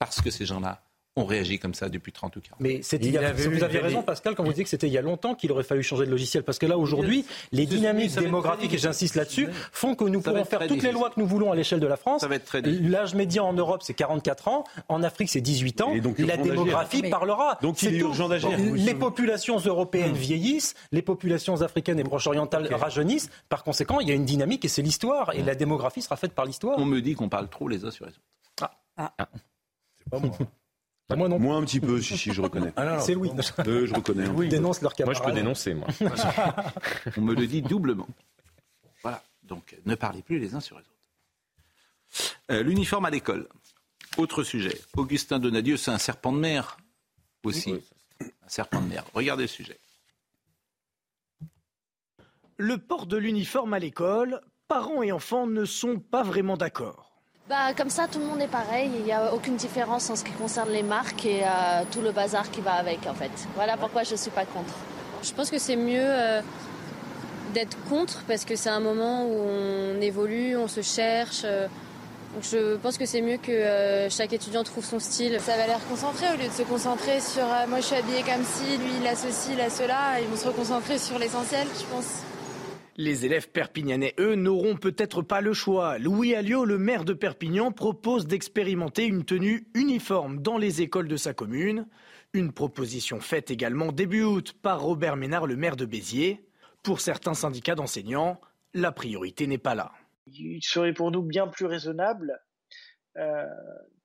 parce que ces gens-là ont réagi comme ça depuis 30 ou 40 Mais c'était Il y a- avait eu vous aviez raison, Pascal, quand vous disiez que c'était il y a longtemps qu'il aurait fallu changer de logiciel. Parce que là, aujourd'hui, les dynamiques démographiques, et j'insiste là-dessus, font que nous pourrons faire toutes les lois que nous voulons à l'échelle de la France. Ça va être très difficile. L'âge médian en Europe, c'est 44 ans. En Afrique, c'est 18 ans. Et donc, la démographie Mais- parlera. Donc, il est urgent d'agir. Les populations européennes vieillissent, les populations africaines et proche-orientales rajeunissent. Par conséquent, il y a une dynamique et c'est l'histoire. Et la démographie sera faite par l'histoire. On me dit qu'on parle trop les uns sur les autres. C'est pas moi. Bah, moi non. Moi, un petit peu, si, si, je reconnais. Ah, C'est Louis. Euh, je reconnais. hein. Moi, je peux dénoncer, moi. On me le dit doublement. Voilà. Donc, ne parlez plus les uns sur les autres. Euh, L'uniforme à l'école. Autre sujet. Augustin Donadieu, c'est un serpent de mer aussi. Un serpent de mer. Regardez le sujet. Le port de l'uniforme à l'école, parents et enfants ne sont pas vraiment d'accord. Bah, comme ça, tout le monde est pareil. Il n'y a aucune différence en ce qui concerne les marques et euh, tout le bazar qui va avec, en fait. Voilà pourquoi je ne suis pas contre. Je pense que c'est mieux euh, d'être contre parce que c'est un moment où on évolue, on se cherche. euh, donc je pense que c'est mieux que euh, chaque étudiant trouve son style. Ça va l'air concentré au lieu de se concentrer sur euh, moi je suis habillée comme ci, lui il a ceci, il a cela. Ils vont se reconcentrer sur l'essentiel, je pense. Les élèves perpignanais, eux, n'auront peut-être pas le choix. Louis Alliot, le maire de Perpignan, propose d'expérimenter une tenue uniforme dans les écoles de sa commune. Une proposition faite également début août par Robert Ménard, le maire de Béziers. Pour certains syndicats d'enseignants, la priorité n'est pas là. il serait pour nous bien plus raisonnable euh,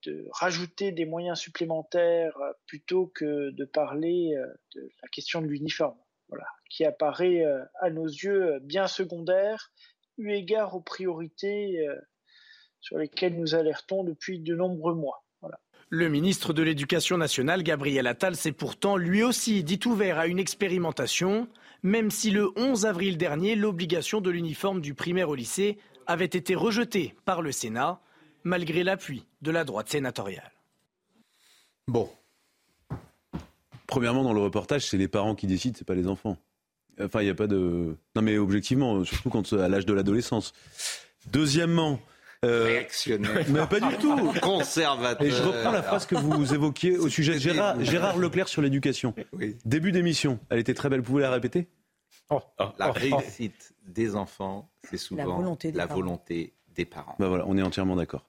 de rajouter des moyens supplémentaires plutôt que de parler euh, de la question de l'uniforme, voilà, qui apparaît euh, à nos yeux euh, bien secondaire eu égard aux priorités euh, sur lesquelles nous alertons depuis de nombreux mois. Voilà. Le ministre de l'Éducation nationale, Gabriel Attal, s'est pourtant lui aussi dit ouvert à une expérimentation, même si le 11 avril dernier, l'obligation de l'uniforme du primaire au lycée avait été rejetée par le Sénat, malgré l'appui de la droite sénatoriale. Bon. Premièrement, dans le reportage, c'est les parents qui décident, c'est pas les enfants. Enfin, il n'y a pas de. Non, mais objectivement, surtout quand à l'âge de l'adolescence. Deuxièmement. euh, Réactionnaire. Mais pas du tout. Conservateur. Et je reprends la phrase que vous évoquiez au sujet de Gérard, Gérard Leclerc sur l'éducation. Début d'émission, elle était très belle. Vous pouvez la répéter? La réussite des enfants, c'est souvent La volonté des la parents. volonté des parents. Bah voilà, on est entièrement d'accord.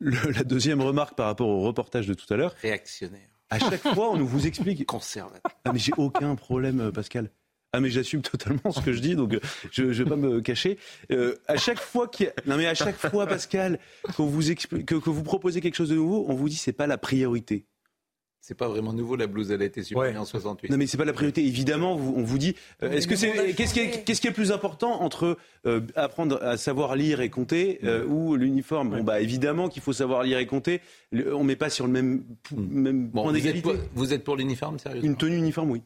Le- la deuxième remarque par rapport au reportage de tout à l'heure. Réactionnaire. À chaque fois, on nous vous explique. Conservateur. Ah mais j'ai aucun problème, euh, Pascal. Ah mais j'assume totalement ce que je dis, donc euh, je ne vais pas me cacher. Euh, à chaque fois qu'il a... non mais à chaque fois, Pascal, qu'on vous expli- que, que vous proposez quelque chose de nouveau, on vous dit c'est pas la priorité. C'est pas vraiment nouveau, la blouse, elle a été supprimée en 68. Non mais c'est pas la priorité. Évidemment, vous- on vous dit. euh, Est-ce que c'est qu'est-ce qui, est, qu'est-ce qui est le plus important entre euh, apprendre à savoir lire et compter euh, ou l'uniforme? Bon bah évidemment qu'il faut savoir lire et compter. Le- on met pas sur le même même Bon, point d'égalité. vous êtes pour l'uniforme, sérieusement? Une tenue uniforme, oui.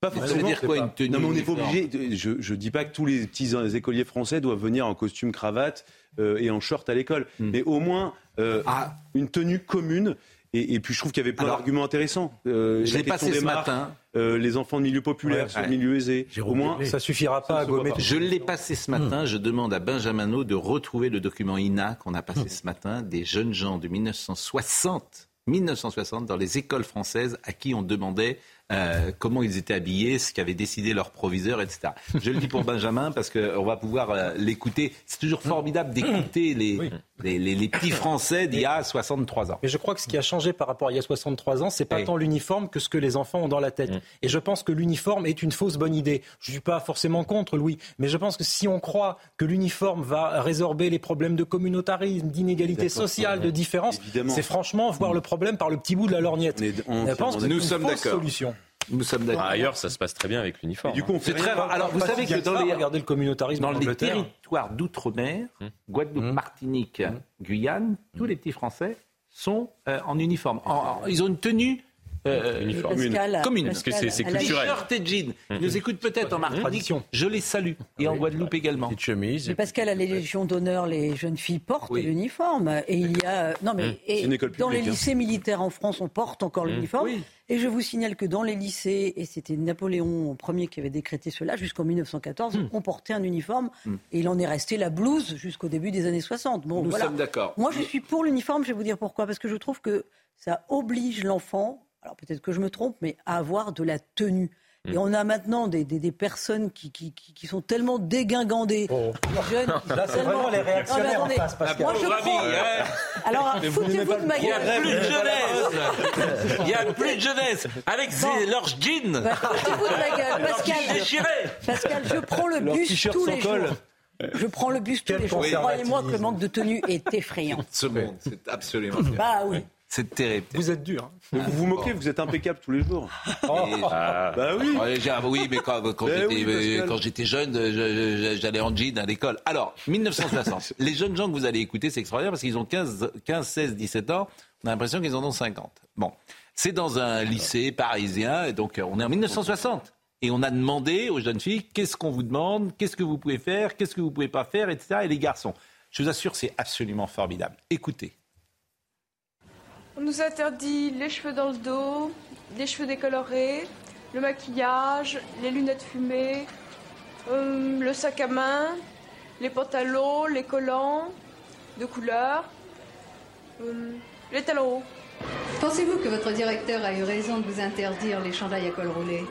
Pas Mais ça forcément. veut dire quoi, une tenue Non, mais on n'est pas uniforme? obligé. Je, je dis pas que tous les petits écoliers français doivent venir en costume cravate euh, et en short à l'école, Hmm. mais au moins euh, Ah. une tenue commune. Et, et puis je trouve qu'il y avait plein d'arguments intéressants. Euh, je la l'ai passé ce marques, matin. euh, les enfants de milieu populaire, Ouais, sur ouais. milieu aisé. Au moins, Ça suffira pas à se voit gommer. pas. Je l'ai passé ce matin. Hmm. Je demande à Benjamin No de retrouver le document INA qu'on a passé ce matin des jeunes gens de 1960. 1960 dans les écoles françaises à qui on demandait euh, comment ils étaient habillés, ce qu'avait décidé leur proviseur, etc. Je le dis pour Benjamin parce qu'on va pouvoir euh, l'écouter. C'est toujours formidable d'écouter les, les, les- les petits Français d'il y a 63 ans. Mais je crois que ce qui a changé par rapport à il y a 63 ans, c'est pas Oui. tant l'uniforme que ce que les enfants ont dans la tête. Et je pense que l'uniforme est une fausse bonne idée. Je suis pas forcément contre, Louis, mais je pense que si on croit que l'uniforme va résorber les problèmes de communautarisme, d'inégalité sociale, ouais. de différence, c'est franchement voir le problème par le petit bout de la lorgnette. on- je pense que c'est Nous une sommes d'accord. solution. Nous sommes d'accord. Par ailleurs, ça se passe très bien avec l'uniforme. du coup, on fait C'est très rare. Alors, vous savez que dans ça, les, regardez le communautarisme dans les territoires d'outre-mer, Guadeloupe, Martinique, Guyane, tous les petits Français sont euh, en uniforme. En- en- ils ont une tenue euh, Uniforme. Pascal, commune. Parce que c'est culturel. T-shirt et jean. Ils nous écoutent peut-être en Martinique. Tradition. Je les salue. Et en Guadeloupe également. Petite chemise. Mais Pascal, à la Légion d'honneur, les jeunes filles portent Oui. l'uniforme. Et il y a. Non, mais Mmh. C'est et une école dans les hein. lycées militaires en France, on porte encore l'uniforme. Oui. Et je vous signale que dans les lycées, et c'était Napoléon Ier qui avait décrété cela, jusqu'en 1914, Mmh. on portait un uniforme. Et il en est resté la blouse jusqu'au début des années 60. Bon, Nous voilà. sommes d'accord. Moi, je suis pour l'uniforme, je vais vous dire pourquoi. Parce que je trouve que ça oblige l'enfant, alors peut-être que je me trompe, mais à avoir de la tenue. Mm. Et on a maintenant des, des, des personnes qui, qui, qui, qui sont tellement déguingandées. Jeunes, Là, c'est tellement- vraiment les réactionnaires en face, Pascal. Moi, je prends... Alors, foutez-vous de ma Il n'y a gueule. plus de jeunesse. Il n'y a plus de jeunesse. Avec ses- leurs jeans. Bah, foutez-vous de ma gueule. Pascal, déchirés. Pascal, je prends le bus tous les jours. Je prends le bus tous Quel les jours. Croyez-moi que le manque de tenue est effrayant. Ce monde, c'est absolument. Bah oui. C'est terrible. Vous êtes dur. hein. Vous vous moquez, vous êtes impeccable tous les jours. Et- Ah. Bah oui. J'ai- oui, mais quand, quand Ben j'étais oui, euh, j'étais jeune, je- je- j'allais en jean à l'école. Alors, 1960. les jeunes gens que vous allez écouter, c'est extraordinaire parce qu'ils ont 15, 15, 16, 17 ans. On a l'impression qu'ils en ont 50. Bon, c'est dans un lycée parisien, et donc euh, on est en 1960. Et on a demandé aux jeunes filles qu'est-ce qu'on vous demande, qu'est-ce que vous pouvez faire, qu'est-ce que vous pouvez pas faire, etc. Et les garçons, je vous assure, c'est absolument formidable. Écoutez. On nous interdit les cheveux dans le dos, les cheveux décolorés, le maquillage, les lunettes fumées, euh, le sac à main, les pantalons, les collants de couleur, euh, les talons hauts. Pensez-vous que votre directeur a eu raison de vous interdire les chandails à col roulé?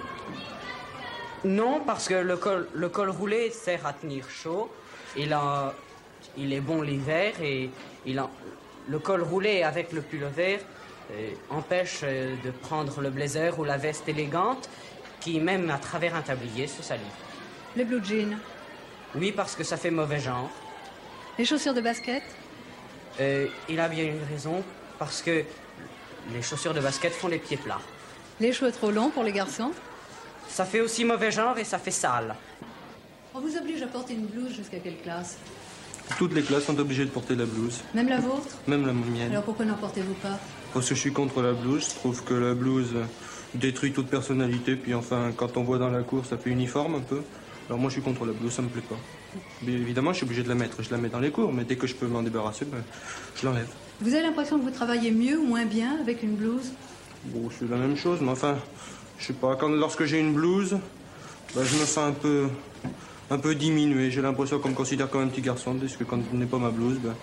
Non, parce que le col, le col roulé sert à tenir chaud. Il, a, il est bon l'hiver et il a, le col roulé avec le pull vert euh, empêche euh, de prendre le blazer ou la veste élégante qui, même à travers un tablier, se salit. Les blue jeans Oui, parce que ça fait mauvais genre. Les chaussures de basket Euh, il a bien une raison, parce que les chaussures de basket font les pieds plats. Les cheveux trop longs pour les garçons Ça fait aussi mauvais genre et ça fait sale. On vous oblige à porter une blouse jusqu'à quelle classe? Toutes les classes sont obligées de porter la blouse, Même la vôtre même la mienne. Alors pourquoi n'en portez-vous pas? Parce que je suis contre la blouse, je trouve que la blouse euh, détruit toute personnalité, puis enfin, quand on voit dans la cour, ça fait uniforme un peu. Alors moi je suis contre la blouse, ça me plaît pas. Mais évidemment, je suis obligé de la mettre, je la mets dans les cours, mais dès que je peux m'en débarrasser, ben, je l'enlève. Vous avez l'impression que vous travaillez mieux ou moins bien avec une blouse? Bon, c'est la même chose, mais enfin, je sais pas, quand, lorsque j'ai une blouse, ben, je me sens un peu, un peu diminué. J'ai l'impression qu'on me considère comme un petit garçon, parce que quand je n'ai pas ma blouse, ben,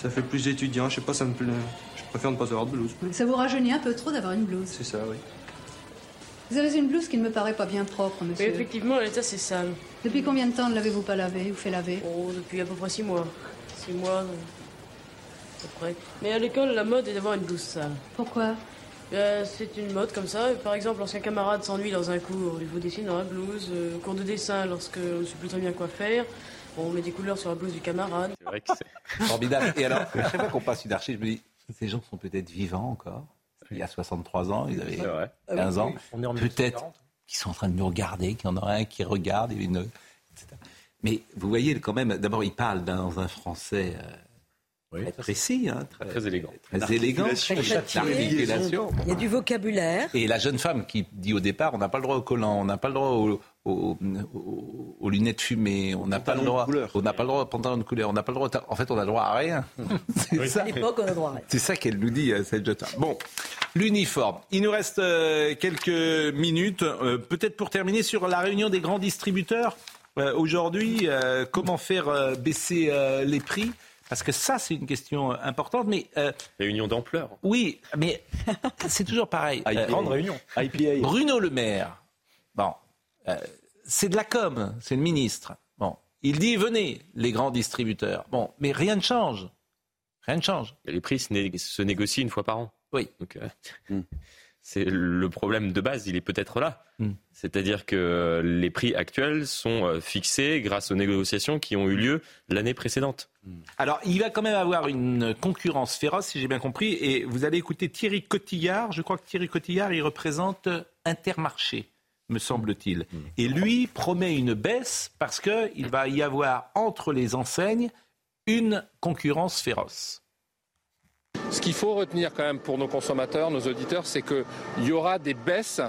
ça fait plus étudiant, je sais pas, ça me plaît. Je préfère ne pas avoir de blouse. Ça vous rajeunit un peu trop d'avoir une blouse. C'est ça, oui. Vous avez une blouse qui ne me paraît pas bien propre, monsieur. Oui, effectivement, elle est assez sale. Depuis combien de temps ne l'avez-vous pas lavée ou fait laver? Oh, depuis à peu près six mois. Six mois, euh, à peu près. Mais à l'école, la mode est d'avoir une blouse sale. Pourquoi? Euh, c'est une mode comme ça. Par exemple, lorsqu'un camarade s'ennuie dans un cours, il vous dessine dans la blouse. Euh, cours de dessin, lorsque on ne sait plus très bien quoi faire, on met des couleurs sur la blouse du camarade. C'est vrai que c'est Formidable. Et alors, à chaque fois qu'on passe une archive, je me dis, ces gens sont peut-être vivants encore. Il y a 63 ans, ils avaient C'est vrai. 15 ans. Oui, on est en Peut-être 1940. qu'ils sont en train de nous regarder, qu'il y en aura un qui regarde, et une, etc. Mais vous voyez quand même, d'abord, il parle dans un français euh, très précis, hein, très, Très élégant. très élégant. Il y a du vocabulaire. Et la jeune femme qui dit au départ, on n'a pas le droit au collant, on n'a pas le droit au- au- au- aux, lunettes fumées, on n'a pas le droit, on n'a pas le droit au pantalon de couleur, on n'a pas le droit. au- En fait, on a le droit à rien. C'est ça. À l'époque, on a droit à rien. C'est ça qu'elle nous dit, euh, cette jeune femme. Bon, l'uniforme. Il nous reste euh, quelques minutes. Euh, Peut-être pour terminer sur la réunion des grands distributeurs. Euh, Aujourd'hui, euh, comment faire baisser les prix Parce que ça, c'est une question euh, importante. Mais euh, Réunion d'ampleur. oui, mais c'est toujours pareil. Euh, Grande réunion. IPA. Bruno Le Maire, bon, euh, c'est de la com, c'est le ministre. Bon, il dit venez, les grands distributeurs. Bon, mais rien ne change. Rien ne change. Et les prix se, né- se négocient une fois par an. Oui. Donc, euh, c'est le problème de base, il est peut-être là. Mm. C'est-à-dire que les prix actuels sont euh, fixés grâce aux négociations qui ont eu lieu l'année précédente. Alors, il va quand même avoir une concurrence féroce, si j'ai bien compris, et vous allez écouter Thierry Cotillard. Je crois que Thierry Cotillard, il représente Intermarché, me semble-t-il. Et lui promet une baisse parce qu'il va y avoir entre les enseignes une concurrence féroce. Ce qu'il faut retenir quand même pour nos consommateurs, nos auditeurs, c'est qu'il y aura des baisses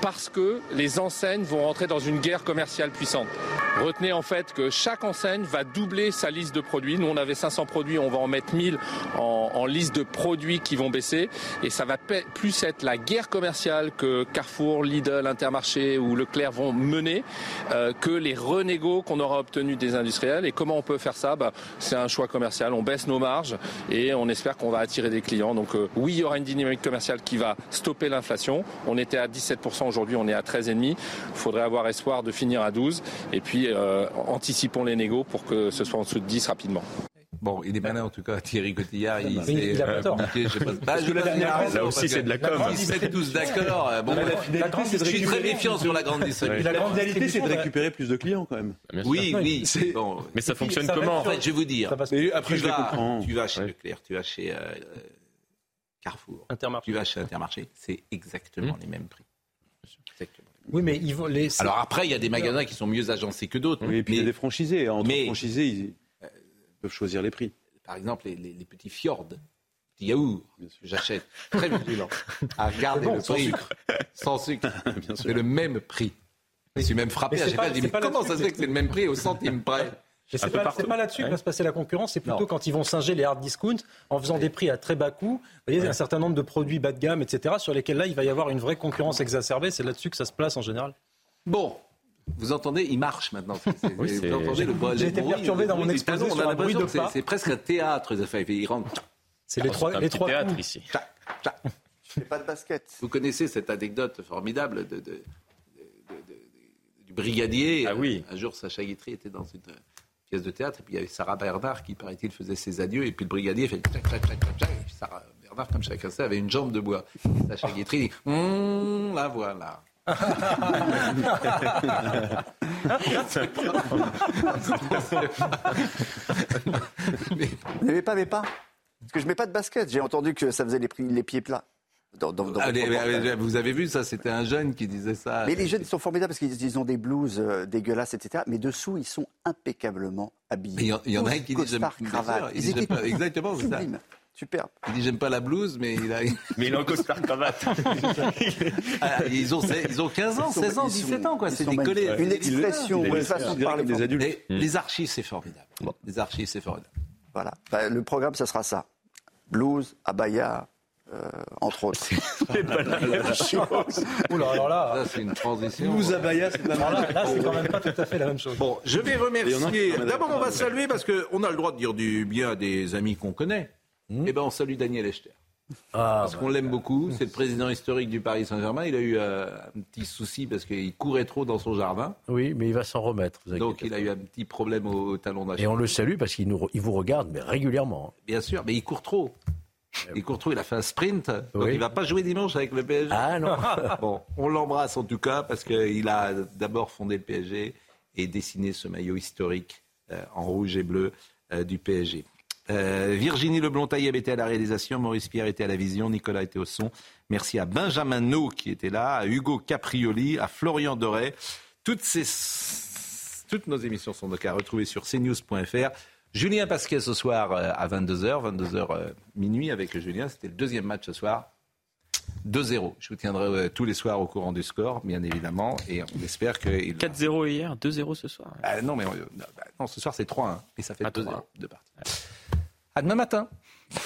parce que les enseignes vont rentrer dans une guerre commerciale puissante. Retenez en fait que chaque enseigne va doubler sa liste de produits. Nous, on avait 500 produits, on va en mettre 1000 en, liste de produits qui vont baisser. Et ça va plus être la guerre commerciale que Carrefour, Lidl, Intermarché ou Leclerc vont mener euh, que les renégos qu'on aura obtenus des industriels. Et comment on peut faire ça? Bah, C'est un choix commercial. On baisse nos marges et on espère qu'on va attirer des clients. Donc euh, oui, il y aura une dynamique commerciale qui va stopper l'inflation. On était à 17% Aujourd'hui, on est à 13,5. Il faudrait avoir espoir de finir à 12. Et puis, euh, anticipons les négos pour que ce soit en dessous de 10 rapidement. Bon, il est malin en tout cas, Thierry Cotillard. Il, il, il a pas tort. Je sais pas. Bah, je là aussi, c'est de la com. Ils sont tous d'accord. Bon, la, la, la je suis très méfiant sur la grande distribution. La grande réalité, c'est de récupérer plus de clients quand même. Oui, oui. Bon. Mais ça fonctionne comment En fait, je vais vous dire. Mais après, tu je vas, comprends. tu vas chez Leclerc, tu vas chez euh, Carrefour, tu vas chez Intermarché, c'est exactement les mêmes prix. Oui, mais ils vont les. Alors après, il y a des magasins qui sont mieux agencés que d'autres. Oui, et puis il y a des franchisés. Entre mais- franchisés, ils peuvent choisir les prix. Par exemple, les, les- les petits fjords, petits yaourts que j'achète, très vigilant. À regarder bon, le sans prix. sucre. Sans sucre. c'est le même prix. Je suis même frappé Mais à c'est chaque pas- fois. Je dis, c'est mais pas comment ça se fait que c'est le même prix au centime près? Mais c'est pas, pas là-dessus que va se passer la concurrence, c'est plutôt quand ils vont singer les hard discounts en faisant des prix à très bas coût. Vous voyez, un certain nombre de produits bas de gamme, etc., sur lesquels là, il va y avoir une vraie concurrence exacerbée. C'est là-dessus que ça se place en général. Bon. Vous entendez, il marche maintenant. Oui, vous entendez le J'ai été bruits, perturbé dans mon exposé talon. On sur a un bruit l'impression de que c'est- pas. c'est presque un théâtre. les affaires. Il rentre. C'est les trois, les trois coups. ici. Tchac, tchac. Je fais pas de basket. Vous connaissez cette anecdote formidable de, de- de- de- de- du brigadier. Ah oui. Un jour, Sacha Guitry était dans une pièce de théâtre et puis il y avait Sarah Bernard qui, paraît-il, faisait ses adieux et puis le brigadier fait tchac, tchac, tchac, tchac, tchac. Et puis Sarah Bernard, comme chacun sait, avait une jambe de bois. Et Sacha Guitry dit Hum, la voilà. Vous n'avez pas, mais pas Parce que je mets pas de basket. J'ai entendu que ça faisait les pieds plats. Dans, dans- dans Ah, vous avez vu ça C'était un jeune qui disait ça. Mais les jeunes sont formidables parce qu'ils ils ont des blouses euh, dégueulasses, etc. Mais dessous, ils sont impeccablement habillés. Il y en- il y en a un qui dit j'aime cravate. Ils étaient pas- exactement, c'est ça. Superbe. Il dit j'aime pas la blouse, mais il a. Mais il est en costard cravate. Ah, ils, ont, ils ont 15 ans, Ils sont- 16 ans, ils sont- 17 ans, quoi. C'est. Une expression, une façon de parler. des adultes. Les, les archives, c'est formidable. Les archives, c'est formidable. Voilà. Bah, le programme, ça sera ça. Blues, abaya, euh, entre autres. C'est pas la même chose. Oula, alors là, Ça, c'est une transition. Blues abaya, c'est pas là, là, c'est quand même pas tout à fait la même chose. Bon, je vais remercier. D'abord, on va saluer parce qu'on a le droit de dire du bien à des amis qu'on connaît. Eh ben, on salue Daniel Echter. Ah, Parce qu'on l'aime beaucoup. C'est le président historique du Paris Saint-Germain. Il a eu euh, un petit souci parce qu'il courait trop dans son jardin. oui, mais il va s'en remettre. vous Donc, il a eu un petit problème au, au talon d'Achille. Et on le salue parce qu'il nous, il vous regarde, mais régulièrement. Bien sûr, mais il court trop. Il court trop, il a fait un sprint. Donc Oui. il va pas jouer dimanche avec le PSG. Ah non. Bon, on l'embrasse en tout cas parce qu'il a d'abord fondé le PSG et dessiné ce maillot historique euh, en rouge et bleu euh, du PSG. Euh, Virginie Leblon-Tailleb était à la réalisation, Maurice Pierre était à la vision, Nicolas était au son. Merci à Benjamin No qui était là, à Hugo Caprioli, à Florian Doré. Toutes, ces, toutes nos émissions sont donc à retrouver sur cnews.fr. Julien Pasquet ce soir euh, à 22h, 22h euh, minuit avec Julien. C'était le deuxième match ce soir. 2-0. Je vous tiendrai euh, tous les soirs au courant du score, bien évidemment, et on espère que. 4-0 hier, 2-0 ce soir. Ah, non, mais bah, non, ce soir c'est 3-1, et ça fait Ah, 2-0 3-1. de partie. À demain matin.